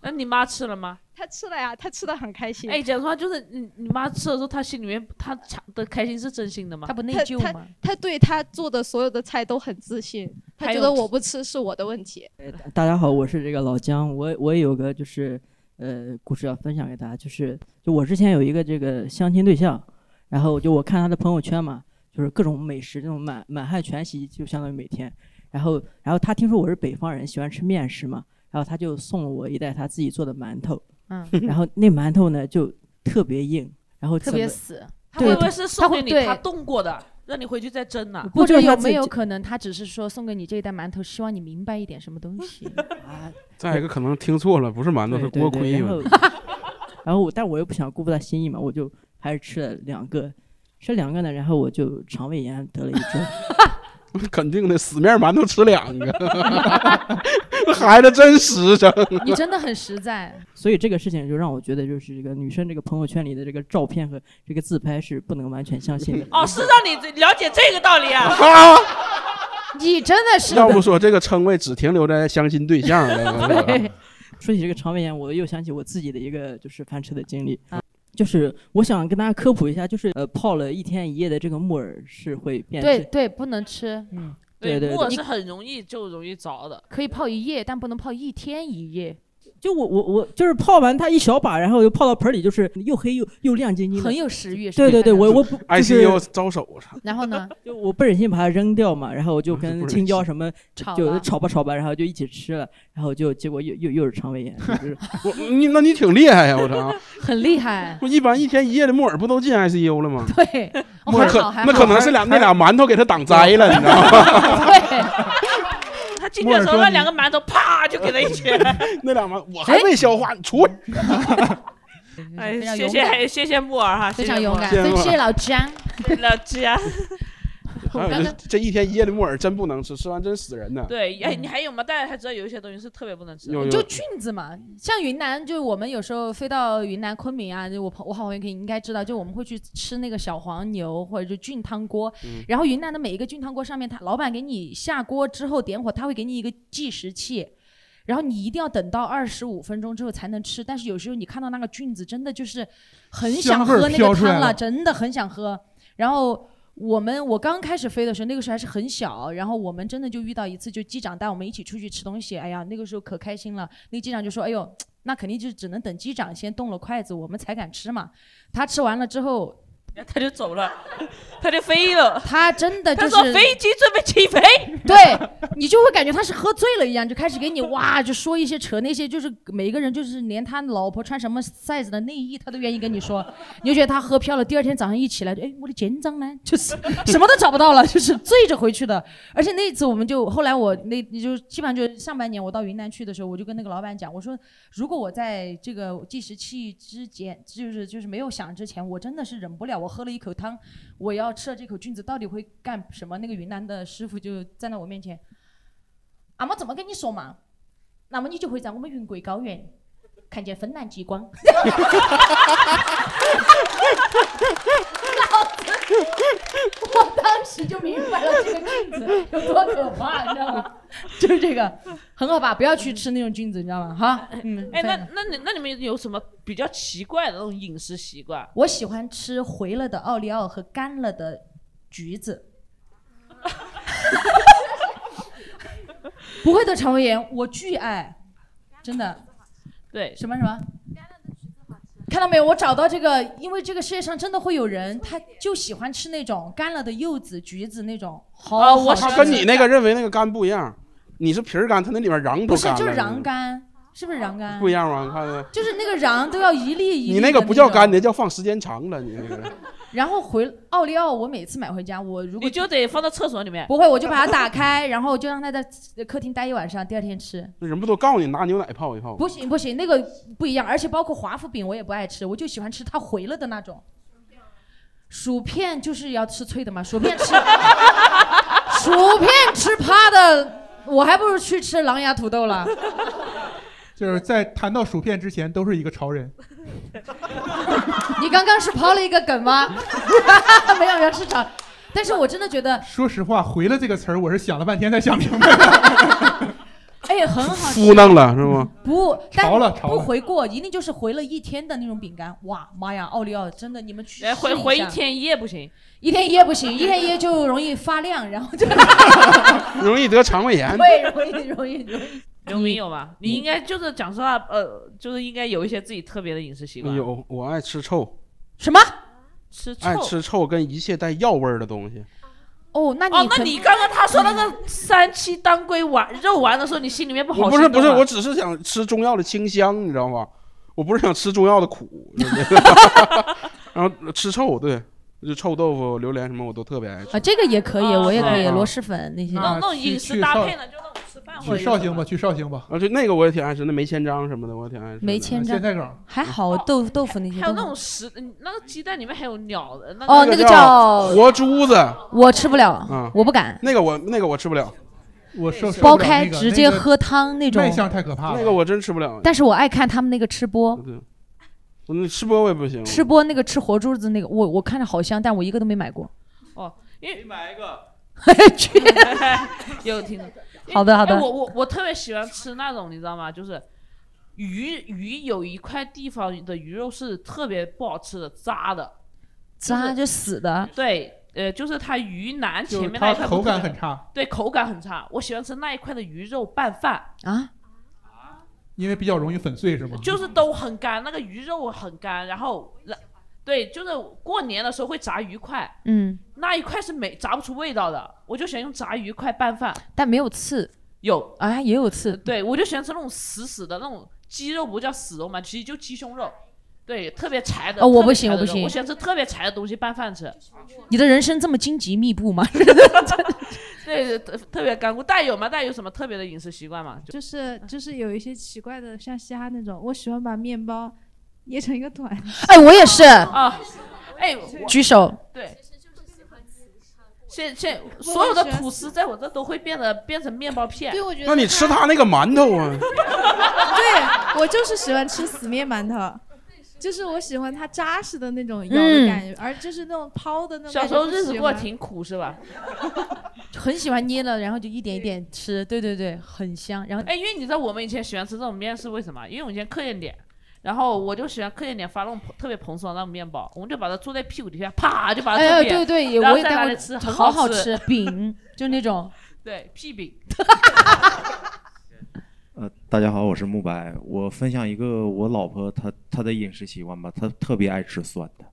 那你妈吃了吗？她吃了呀，她吃的很开心。哎，讲实话，就是你你妈吃的时候，她心里面她尝的开心是真心的吗？她不内疚吗？她对她做的所有的菜都很自信，她觉得我不吃是我的问题。大家好，我是这个老姜，我我也有个就是呃故事要分享给大家，就是就我之前有一个这个相亲对象，然后就我看他的朋友圈嘛，就是各种美食那种满满汉全席，就相当于每天，然后然后他听说我是北方人，喜欢吃面食嘛，然后他就送了我一袋他自己做的馒头，嗯，然后那馒头呢就特别硬，然后特别死。他会不会是送给你对她冻过的，让你回去再蒸呢？或者有没有可能他只是说送给你这一袋馒头，希望你明白一点什么东西？[LAUGHS] 再一个可能听错了，不是馒头是锅盔嘛然后。然后我但我又不想辜负他心意嘛，我就还是吃了两个，吃两个呢，然后我就肠胃炎得了一周。[LAUGHS] [LAUGHS] 肯定的，死面馒头吃两个，这孩子真实诚。[LAUGHS] 你真的很实在。所以这个事情就让我觉得，就是这个女生这个朋友圈里的这个照片和这个自拍是不能完全相信的。哦，是让你了解这个道理啊。啊！[LAUGHS] 你真的是要不说这个称谓只停留在相亲对象了。对说起这个肠胃炎，我又想起我自己的一个就是翻车的经历。啊就是我想跟大家科普一下，就是呃泡了一天一夜的这个木耳是会变质。对对，不能吃。嗯，对对对木耳是很容易就容易着的。可以泡一夜，但不能泡一天一夜。就我我我就是泡完它一小把，然后又泡到盆里，就是又黑又又亮晶晶的，很有食欲是对对对，我我不 [LAUGHS] 就是 ICU 招手，我操！然后呢？[LAUGHS] 就我不忍心把它扔掉嘛，然后我就跟青椒什么就炒吧炒吧，然后就一起吃了，然后就结果又又又是肠胃炎，就是 [LAUGHS] 我你那你挺厉害呀！我操！很厉害。不一般一天一夜的木耳不都进 ICU 了吗？对，哦木耳可那可能是俩那俩馒头给他挡灾了，你知道吗？对，他进去的时候，那两个馒头啪就给他一拳。[LAUGHS] 那两馒我还没消化，你出去！[LAUGHS] 哎谢谢谢谢木耳哈，非常勇敢，谢谢老姜。[LAUGHS] 老姜。[LAUGHS] 还有这这一天一夜的木耳真不能吃，吃完真死人呢。对，哎，你还有吗？大家还知道有一些东西是特别不能吃的。有有就菌子嘛，像云南，就我们有时候飞到云南昆明啊，就我朋我好朋友可以应该知道，就我们会去吃那个小黄牛或者就菌汤锅，嗯然后云南的每一个菌汤锅上面，他老板给你下锅之后点火，他会给你一个计时器。然后你一定要等到二十五分钟之后才能吃，但是有时候你看到那个菌子，真的就是很想喝那个汤了，真的很想喝。然后我们我刚开始飞的时候，那个时候还是很小，然后我们真的就遇到一次，就机长带我们一起出去吃东西，哎呀，那个时候可开心了。那个机长就说：“哎呦，那肯定就只能等机长先动了筷子，我们才敢吃嘛。”他吃完了之后，他就走了，他就飞了。他真的就是他说飞机准备起飞。对你就会感觉他是喝醉了一样，就开始给你哇，就说一些扯那些，就是每一个人就是连他老婆穿什么 size 的内衣，他都愿意跟你说，你就觉得他喝飘了。第二天早上一起来，哎，我的肩章呢？就是什么都找不到了，就是醉着回去的。而且那次我们就后来我那你就基本上就上半年我到云南去的时候，我就跟那个老板讲，我说如果我在这个计时器之前，就是就是没有响之前，我真的是忍不了，我喝了一口汤，我要吃了这口菌子到底会干什么？那个云南的师傅就站在我面前。阿妈这么跟你说嘛，那么你就会在我们云贵高原看见芬兰极光。[LAUGHS] 我当时就明白了这个菌子有多可怕你知道吗？[LAUGHS] 就是这个很好吧不要去吃那种菌子你知道吗？哈？[LAUGHS] 嗯哎那那你那你们有什么比较奇怪的那种饮食习惯？我喜欢吃回了的奥利奥和干了的橘子。不会的肠胃炎我巨爱真的。对，什么什么？看到没有？我找到这个，因为这个世界上真的会有人，他就喜欢吃那种干了的柚子、橘子那种。好啊，我他跟你那个认为那个干不一样，你是皮儿干，它那里面瓤都不是干。就是瓤干，是不是瓤干？不一样吗？你看看，就是那个瓤都要一粒一粒。你那个不叫干，你。那叫放时间长了，你那个。然后回奥利奥，我每次买回家，我如果你就得放到厕所里面。不会，我就把它打开，然后就让它在客厅待一晚上，第二天吃。那人不都告诉你拿牛奶泡一泡吗？不行不行，那个不一样，而且包括华夫饼我也不爱吃，我就喜欢吃它回了的那种。薯片就是要吃脆的嘛，薯片吃，[LAUGHS] 薯片吃趴的，我还不如去吃狼牙土豆了。就是在谈到薯片之前，都是一个潮人。[LAUGHS] 你刚刚是抛了一个梗吗？[LAUGHS] 没有没有是潮，但是我真的觉得，说实话，回了这个词儿，我是想了半天才想明白的。[LAUGHS] 哎，很好吃。敷弄了是吗？不，但不潮了潮了回过，一定就是回了一天的那种饼干。哇妈呀，奥利奥真的，你们去哎，回试下回一天一夜不行。一天一夜不行，一天一夜就容易发亮，然后就容易得肠胃炎。对，容易容易容易。刘明有吗？你应该就是讲实话，呃，就是应该有一些自己特别的饮食习惯。有，我爱吃臭，什么？吃臭。爱吃臭跟一切带药味儿的东西。哦，那你哦，那你刚刚他说那个三七当归丸肉丸的时候，你心里面不好我不是不是，我只是想吃中药的清香，你知道吗？我不是想吃中药的苦。[LAUGHS] 然后吃臭，对，就臭豆腐、榴莲什么我都特别爱吃。啊，这个也可以，啊我也可以，螺蛳粉那些。那那种饮食搭配呢，就去绍兴吧，去绍兴吧。啊，就那个我也挺爱吃，那梅千张什么的我也挺爱吃的。没千张现在梗还好，豆豆腐那些还有那种食，嗯那个鸡蛋里面还有鸟的那哦，那个叫活珠子，我吃不了啊，我不敢。那个我那个我吃不了，我受剥开直接喝汤那种卖相太可怕了。那个我真吃不了。但是我爱看他们那个吃播，对，我那吃播我也不行。吃播那个吃活珠子那个，我我看着好香，但我一个都没买过。哦，因为买一个。[LAUGHS] 去 [LAUGHS] [LAUGHS] 有听到。好的好的哎我我我特别喜欢吃那种，你知道吗？就是鱼鱼有一块地方的鱼肉是特别不好吃的，渣的。渣就死的。对，呃，就是它鱼腩前面那一块口感很差，对，口感很差。我喜欢吃那一块的鱼肉拌饭，啊，因为比较容易粉碎是吗？就是都很干，那个鱼肉很干，然后然对，就是过年的时候会炸鱼块，嗯，那一块是没炸不出味道的，我就喜欢用炸鱼块拌饭。但没有刺。有啊，也有刺。对，我就喜欢吃那种死死的那种鸡肉，不叫死肉嘛，其实就鸡胸肉。对，特别柴的。哦我不行我不行我喜欢吃特别柴的东西拌饭吃。你的人生这么荆棘密布吗？[LAUGHS] 对，特特别干枯。大家有吗？大家有什么特别的饮食习惯吗？就就是就是有一些奇怪的，像嘻哈那种，我喜欢把面包捏成一个团。[LAUGHS] 哎，我也是。啊，哎，举手。对。现现所有的吐司在我这都会变得变成面包片。对，我觉得。那你吃他那个馒头啊？[LAUGHS] 对，我就是喜欢吃死面馒头，就是我喜欢它扎实的那种咬的感觉，而就是那种抛的那种。小时候日子过得挺苦是吧？[LAUGHS] 很喜欢捏了，然后就一点一点吃，对对对，很香。然后哎，因为你知道我们以前喜欢吃这种面是为什么？因为我们以前课间点，然后我就喜欢课间点发那种特别蓬松的那种面包，我们就把它坐在屁股底下，啪就把它哎对对，然后我也带过再拿来吃，很好好吃，饼就那种。[LAUGHS] 对，屁饼。[LAUGHS] 呃，大家好，我是慕白。我分享一个我老婆她她的饮食习惯吧，她特别爱吃酸的，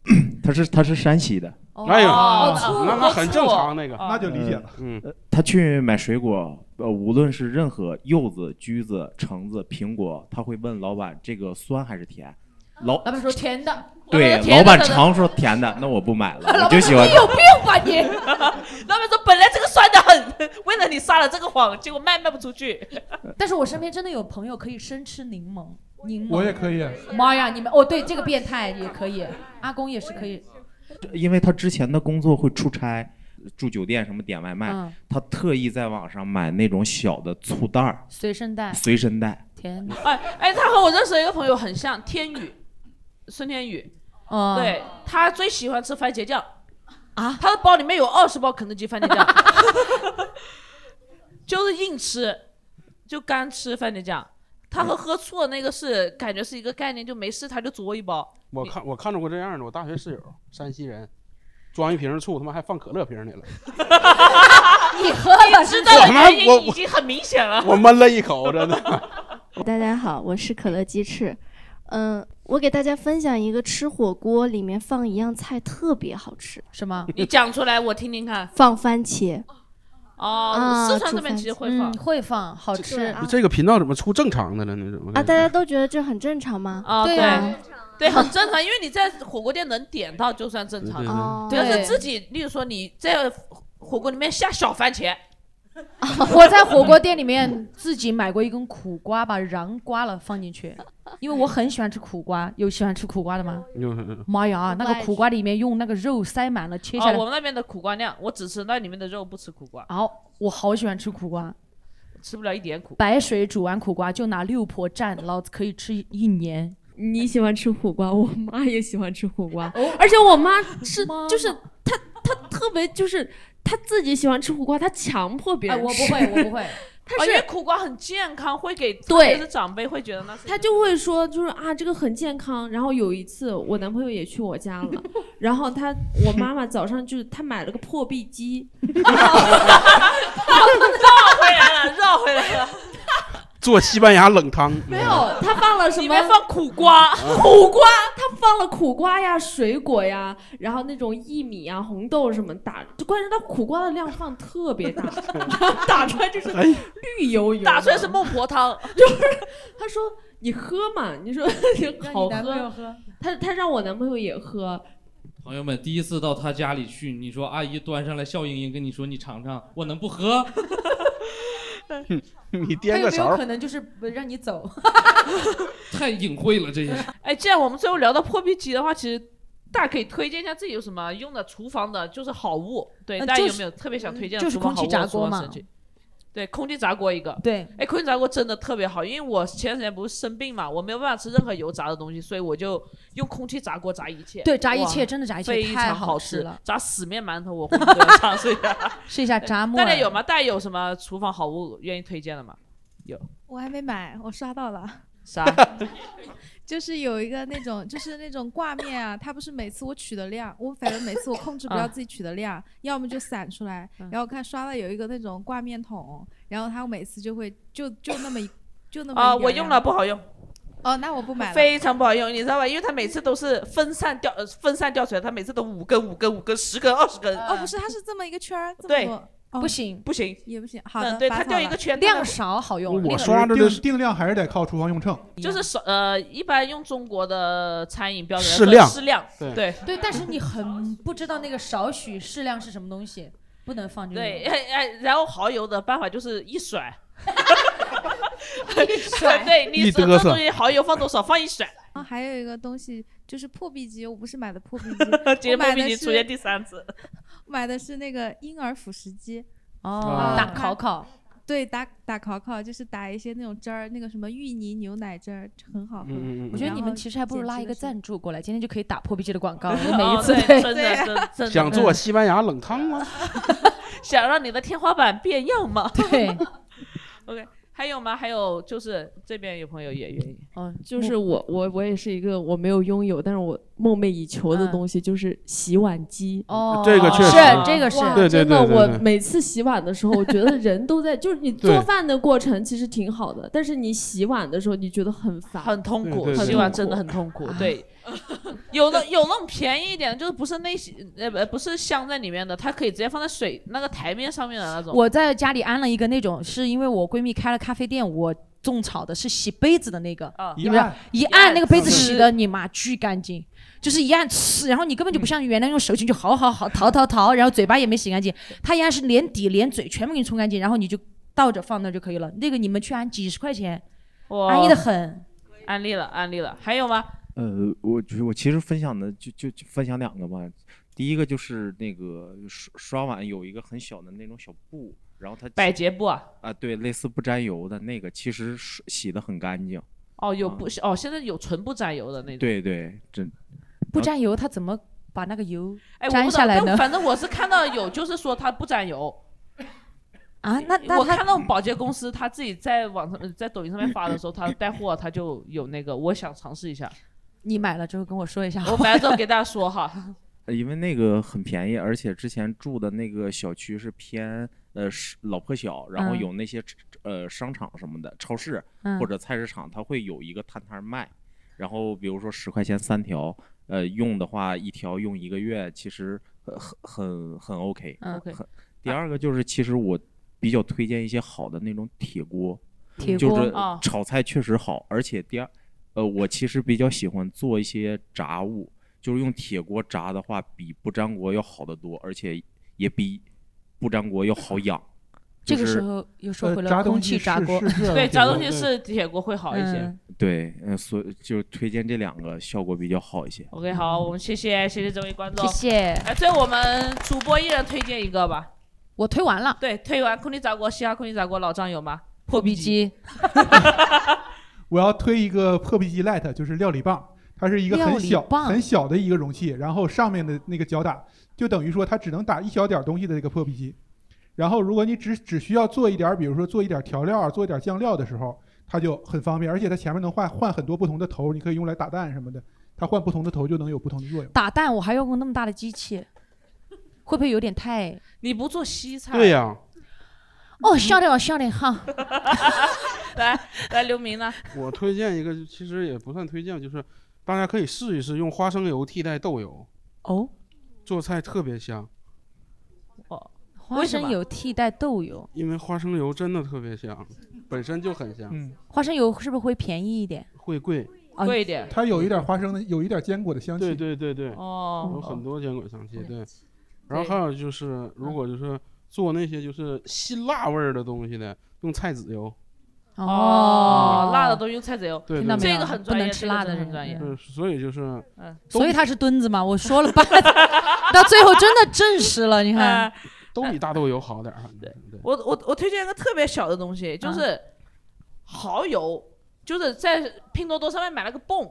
她是她是山西的。哎呦，哦那那很正常那个，那就理解了。嗯，呃她去买水果，呃，无论是任何柚子、橘子、橙子、苹果，他会问老板这个酸还是甜。老老板说甜的。对，老板常说甜的，那我不买了，[LAUGHS] 我就喜欢你。有病吧你？[LAUGHS] 老板说本来这个酸的很，为了你撒了这个谎，结果卖卖不出去。[LAUGHS] 但是我身边真的有朋友可以生吃柠檬，柠檬。我也可以。妈呀，你们哦，对，这个变态也可以，阿公也是可以。因为他之前的工作会出差，住酒店什么点外卖，嗯他特意在网上买那种小的醋袋儿、随身带。随身带。天哪。哎哎，他和我认识的一个朋友很像，天宇，孙天宇。哦对他最喜欢吃番茄酱啊，他的包里面有二十包肯德基番茄酱，[LAUGHS] 就是硬吃，就干吃番茄酱。他和喝醋的那个是感觉是一个概念，就没事他就嘬一包。我看我看着过这样的，我大学室友山西人，装一瓶醋，他妈还放可乐瓶里了。[LAUGHS] 你喝了你知道的我已经很明显了。我闷了一口，真的。[LAUGHS] 大家好，我是可乐鸡翅。嗯、我给大家分享一个吃火锅里面放一样菜特别好吃，什么？你讲出来我听听看。放番茄。哦，啊四川这边其实会放嗯，会放，好吃。这个频道怎么出正常的了呢？怎么啊，大家都觉得这很正常吗？啊，对啊，对，很正常，因为你在火锅店能点到就算正常对对对哦但对是自己，例如说你在火锅里面下小番茄，[LAUGHS] 我在火锅店里面自己买过一根苦瓜，把瓤刮了放进去，因为我很喜欢吃苦瓜。有喜欢吃苦瓜的吗？妈呀，那个苦瓜里面用那个肉塞满了，切下哦，来。我们那边的苦瓜酿，我只吃那里面的肉，不吃苦瓜，好，我好喜欢吃苦瓜，吃不了一点苦。白水煮完苦瓜就拿六婆蘸，老子可以吃一年。你喜欢吃苦瓜，我妈也喜欢吃苦瓜，而且我妈是就是她她特别就是她自己喜欢吃苦瓜，她强迫别哎，人吃。我不会，我不会。[LAUGHS] 哦因为苦瓜很健康，会给特对长辈会觉得那是他就会说，就是啊，这个很健康。然后有一次，我男朋友也去我家了，[LAUGHS] 然后他我妈妈早上就是他买了个破壁机，[LAUGHS] 绕回来了，绕回来了。做西班牙冷汤。没有，他放了什么？里面放苦瓜，苦瓜，他放了苦瓜呀、水果呀，然后那种薏米啊、红豆什么打，就关键他苦瓜的量放特别大，然 [LAUGHS] 后打出来就是哎绿油油的，打出来是孟婆汤。就是他说你喝嘛，你说 [LAUGHS] 好喝，他他让我男朋友也喝，朋友们，第一次到他家里去，你说阿姨端上来笑盈盈跟你说你尝尝，我能不喝？[LAUGHS] 你他有没有颠个勺可，能就是不让你走？[LAUGHS] 太隐晦了，这些。哎，既然我们最后聊到破壁机的话，其实大家可以推荐一下自己有什么用的厨房的，就是好物。对，大家有没有特别想推荐的就是厨房好物空气炸锅嘛对，空气炸锅一个。对，哎，空气炸锅真的特别好，因为我前段时间不是生病嘛，我没有办法吃任何油炸的东西，所以我就用空气炸锅炸一切。对炸一切真的炸一切非太常好好吃了炸死面馒头我回去都要尝试一下。[LAUGHS] 试一下炸木耳大家有吗？大家有什么厨房好物愿意推荐的吗？有我还没买，我刷到了。啥？就是有一个那种，就是那种挂面啊，它不是每次我取的量，我反正每次我控制不了啊自己取的量，要么就散出来，然后我看刷到有一个那种挂面桶，然后它每次就会就就那么一就那么啊，我用了不好用。哦，那我不买了。非常不好用，你知道吧？因为它每次都是分散掉，呃分散掉出来，它每次都五根、五根、五根、十根、二十根。哦，不是，它是这么一个圈儿，这么对多哦不行不行，也不行。好嗯的，对它掉一了个圈量少好用。我刷着的是定量还是得靠厨房用秤。就是少呃，一般用中国的餐饮标准来适量适量，对对对，但是你很不知道那个少许适量是什么东西，不能放进去。对，哎哎，然后蚝油的办法就是一甩，一甩 [LAUGHS] 对你一嘚瑟什么东西蚝油放多少放一甩，啊，还有一个东西就是破壁机，我不是买的破壁机，[LAUGHS] 今天莫名我买的是其出现第三次。买的是那个婴儿辅食机。哦啊打烤烤。对，打打烤烤就是打一些那种汁儿，那个什么芋泥牛奶汁儿很好喝。嗯嗯嗯我觉得你们其实还不如拉一个赞助过来，今天就可以打破壁机的广告 [LAUGHS] 每一次对对真的真真的 [LAUGHS] 想做西班牙冷汤吗？[LAUGHS] 想让你的天花板变样吗？对。OK，还有吗？还有就是这边有朋友也愿意。嗯，就是我我我也是一个我没有拥有，但是我梦寐以求的东西就是洗碗机。哦这个确实是这个是哇对对真的，我每次洗碗的时候，我觉得人都在，就是你做饭的过程其实挺好的，但是你洗碗的时候，你觉得很烦，很痛苦，对对对洗碗真的很痛苦。对，[LAUGHS] 有的有那种便宜一点的，就是不是那些呃不不是镶在里面的，它可以直接放在水那个台面上面的那种。我在家里安了一个那种，是因为我闺蜜开了咖啡店，我种草的是洗杯子的那个，啊你们知道一按一按那个杯子洗的你妈巨干净，就是一按呲，然后你根本就不像原来用手进去好好好淘淘淘，然后嘴巴也没洗干净，它一按是连底连嘴全部给你冲干净，然后你就倒着放那就可以了。那个你们去按几十块钱，安逸的很。安利了，安利了。还有吗？呃，我就是我其实分享的就就就分享两个吧。第一个就是那个刷刷碗有一个很小的那种小布，然后它百洁布啊。啊，对，类似不沾油的那个，其实洗的很干净。哦，有不哦，现在有纯不沾油的那种。对对，真不沾油，它怎么把那个油哎，我不知道下来呢？但反正我是看到有，就是说它不沾油。[LAUGHS] 啊，那那我看到保洁公司他自己在网上、呃在抖音上面发的时候，他带货他就有那个，我想尝试一下。你买了之后跟我说一下。我买了之后给大家说哈。呃 [LAUGHS] 因为那个很便宜，而且之前住的那个小区是偏呃是老破小，然后嗯有那些呃商场什么的，超市嗯或者菜市场，它会有一个摊摊儿卖。然后比如说十块钱三条，呃，用的话一条用一个月，其实很很很很 OK。嗯，OK 很第二个就是，其实我比较推荐一些好的那种铁锅，铁就是炒菜确实好，而且第二，呃，我其实比较喜欢做一些炸物，就是用铁锅炸的话，比不粘锅要好得多，而且也比不粘锅要好养。就是这个时候又说呃回了空气炸锅，[LAUGHS] 对，炸东西是铁锅会好一些。嗯对，嗯、所以就推荐这两个，效果比较好一些。OK，好，我们谢谢谢谢这位观众，谢谢哎，最后我们主播一人推荐一个吧。我推完了。对，推完空气炸锅，西哈空气炸锅，老张有吗？破壁机。[LAUGHS] 我要推一个破壁机 Light，就是料理棒，它是一个料很小理棒很小的一个容器，然后上面的那个脚打，就等于说它只能打一小点儿东西的这个破壁机。然后如果你只只需要做一点儿，比如说做一点儿调料、做一点儿酱料的时候，它就很方便，而且它前面能换换很多不同的头，你可以用来打蛋什么的，它换不同的头就能有不同的作用。打蛋我还要用那么大的机器，会不会有点太？你不做西餐？对呀、哦，晓得了，晓得哈。[LAUGHS] 来来，刘明呢？[LAUGHS] 我推荐一个，其实也不算推荐，就是大家可以试一试用花生油替代豆油。哦，做菜特别香。哦，花生油替代豆油，因为花生油真的特别香，本身就很香。嗯，花生油是不是会便宜一点？会贵，哦贵一点。它有一点花生的，有一点坚果的香气。对对对对，哦有很多坚果香气。对，然后还有就是，如果就是做那些就是辛辣味儿的东西的，用菜籽油。哦，辣的都用菜籽油，对对对这个很专业，不能吃辣的很专业。对，所以就是，嗯所以他是墩子嘛，我说了半，[LAUGHS] 到最后真的证实了，你看。都比大豆油好点儿。对对，我我我推荐一个特别小的东西，啊就是蚝油，就是在拼多多上面买了个泵，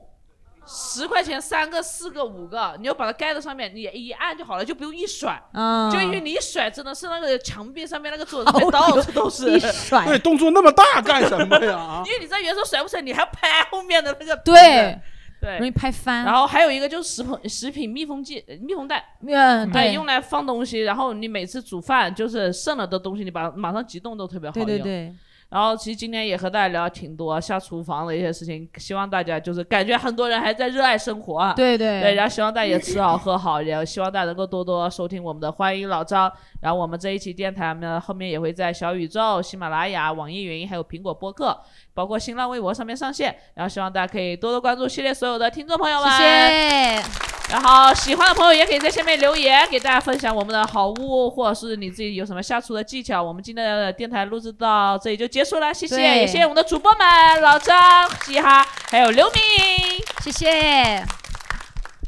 十块钱三个、四个、五个，你就把它盖在上面，你一按就好了，就不用一甩。啊就因为你一甩，真的是那个墙壁上面那个桌 [LAUGHS] 子到处都是。一甩对，动作那么大干什么呀？啊 [LAUGHS] 因为你在原手甩不甩，你还要拍后面的那个。对对，容易拍翻。然后还有一个就是食品食品密封剂密封袋，嗯对用来放东西。然后你每次煮饭就是剩了的东西，你把马上急冻都特别好用。对对对。然后其实今天也和大家聊挺多下厨房的一些事情，希望大家就是感觉很多人还在热爱生活啊。对对对，然后希望大家也吃好喝好，也希望大家能够多多收听我们的欢迎老张。然后我们这一期电台呢，后面也会在小宇宙、喜马拉雅、网易云还有苹果播客，包括新浪微博上面上线。然后希望大家可以多多关注系列所有的听众朋友们。谢谢。然后喜欢的朋友也可以在下面留言，给大家分享我们的好物，或者是你自己有什么下厨的技巧。我们今天的电台录制到这里就结束了，谢谢，也谢谢我们的主播们老张、嘻哈还有刘明，谢谢。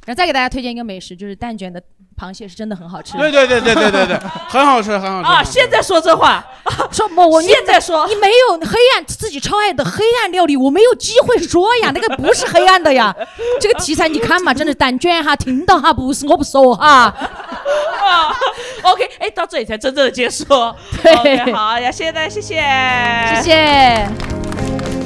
然后再给大家推荐一个美食，就是蛋卷的螃蟹是真的很好吃。对对对对对对对，[LAUGHS] 很好吃，很好吃。啊！现在说这话，[LAUGHS] 说我我现在说你没有黑暗自己超爱的黑暗料理，我没有机会说呀，那个不是黑暗的呀。这个题材你看嘛，真的蛋卷哈，听到哈，不是我不说哈。啊，[LAUGHS] OK，哎，到这里才真正的结束。对好呀，谢谢大家，谢谢，谢谢。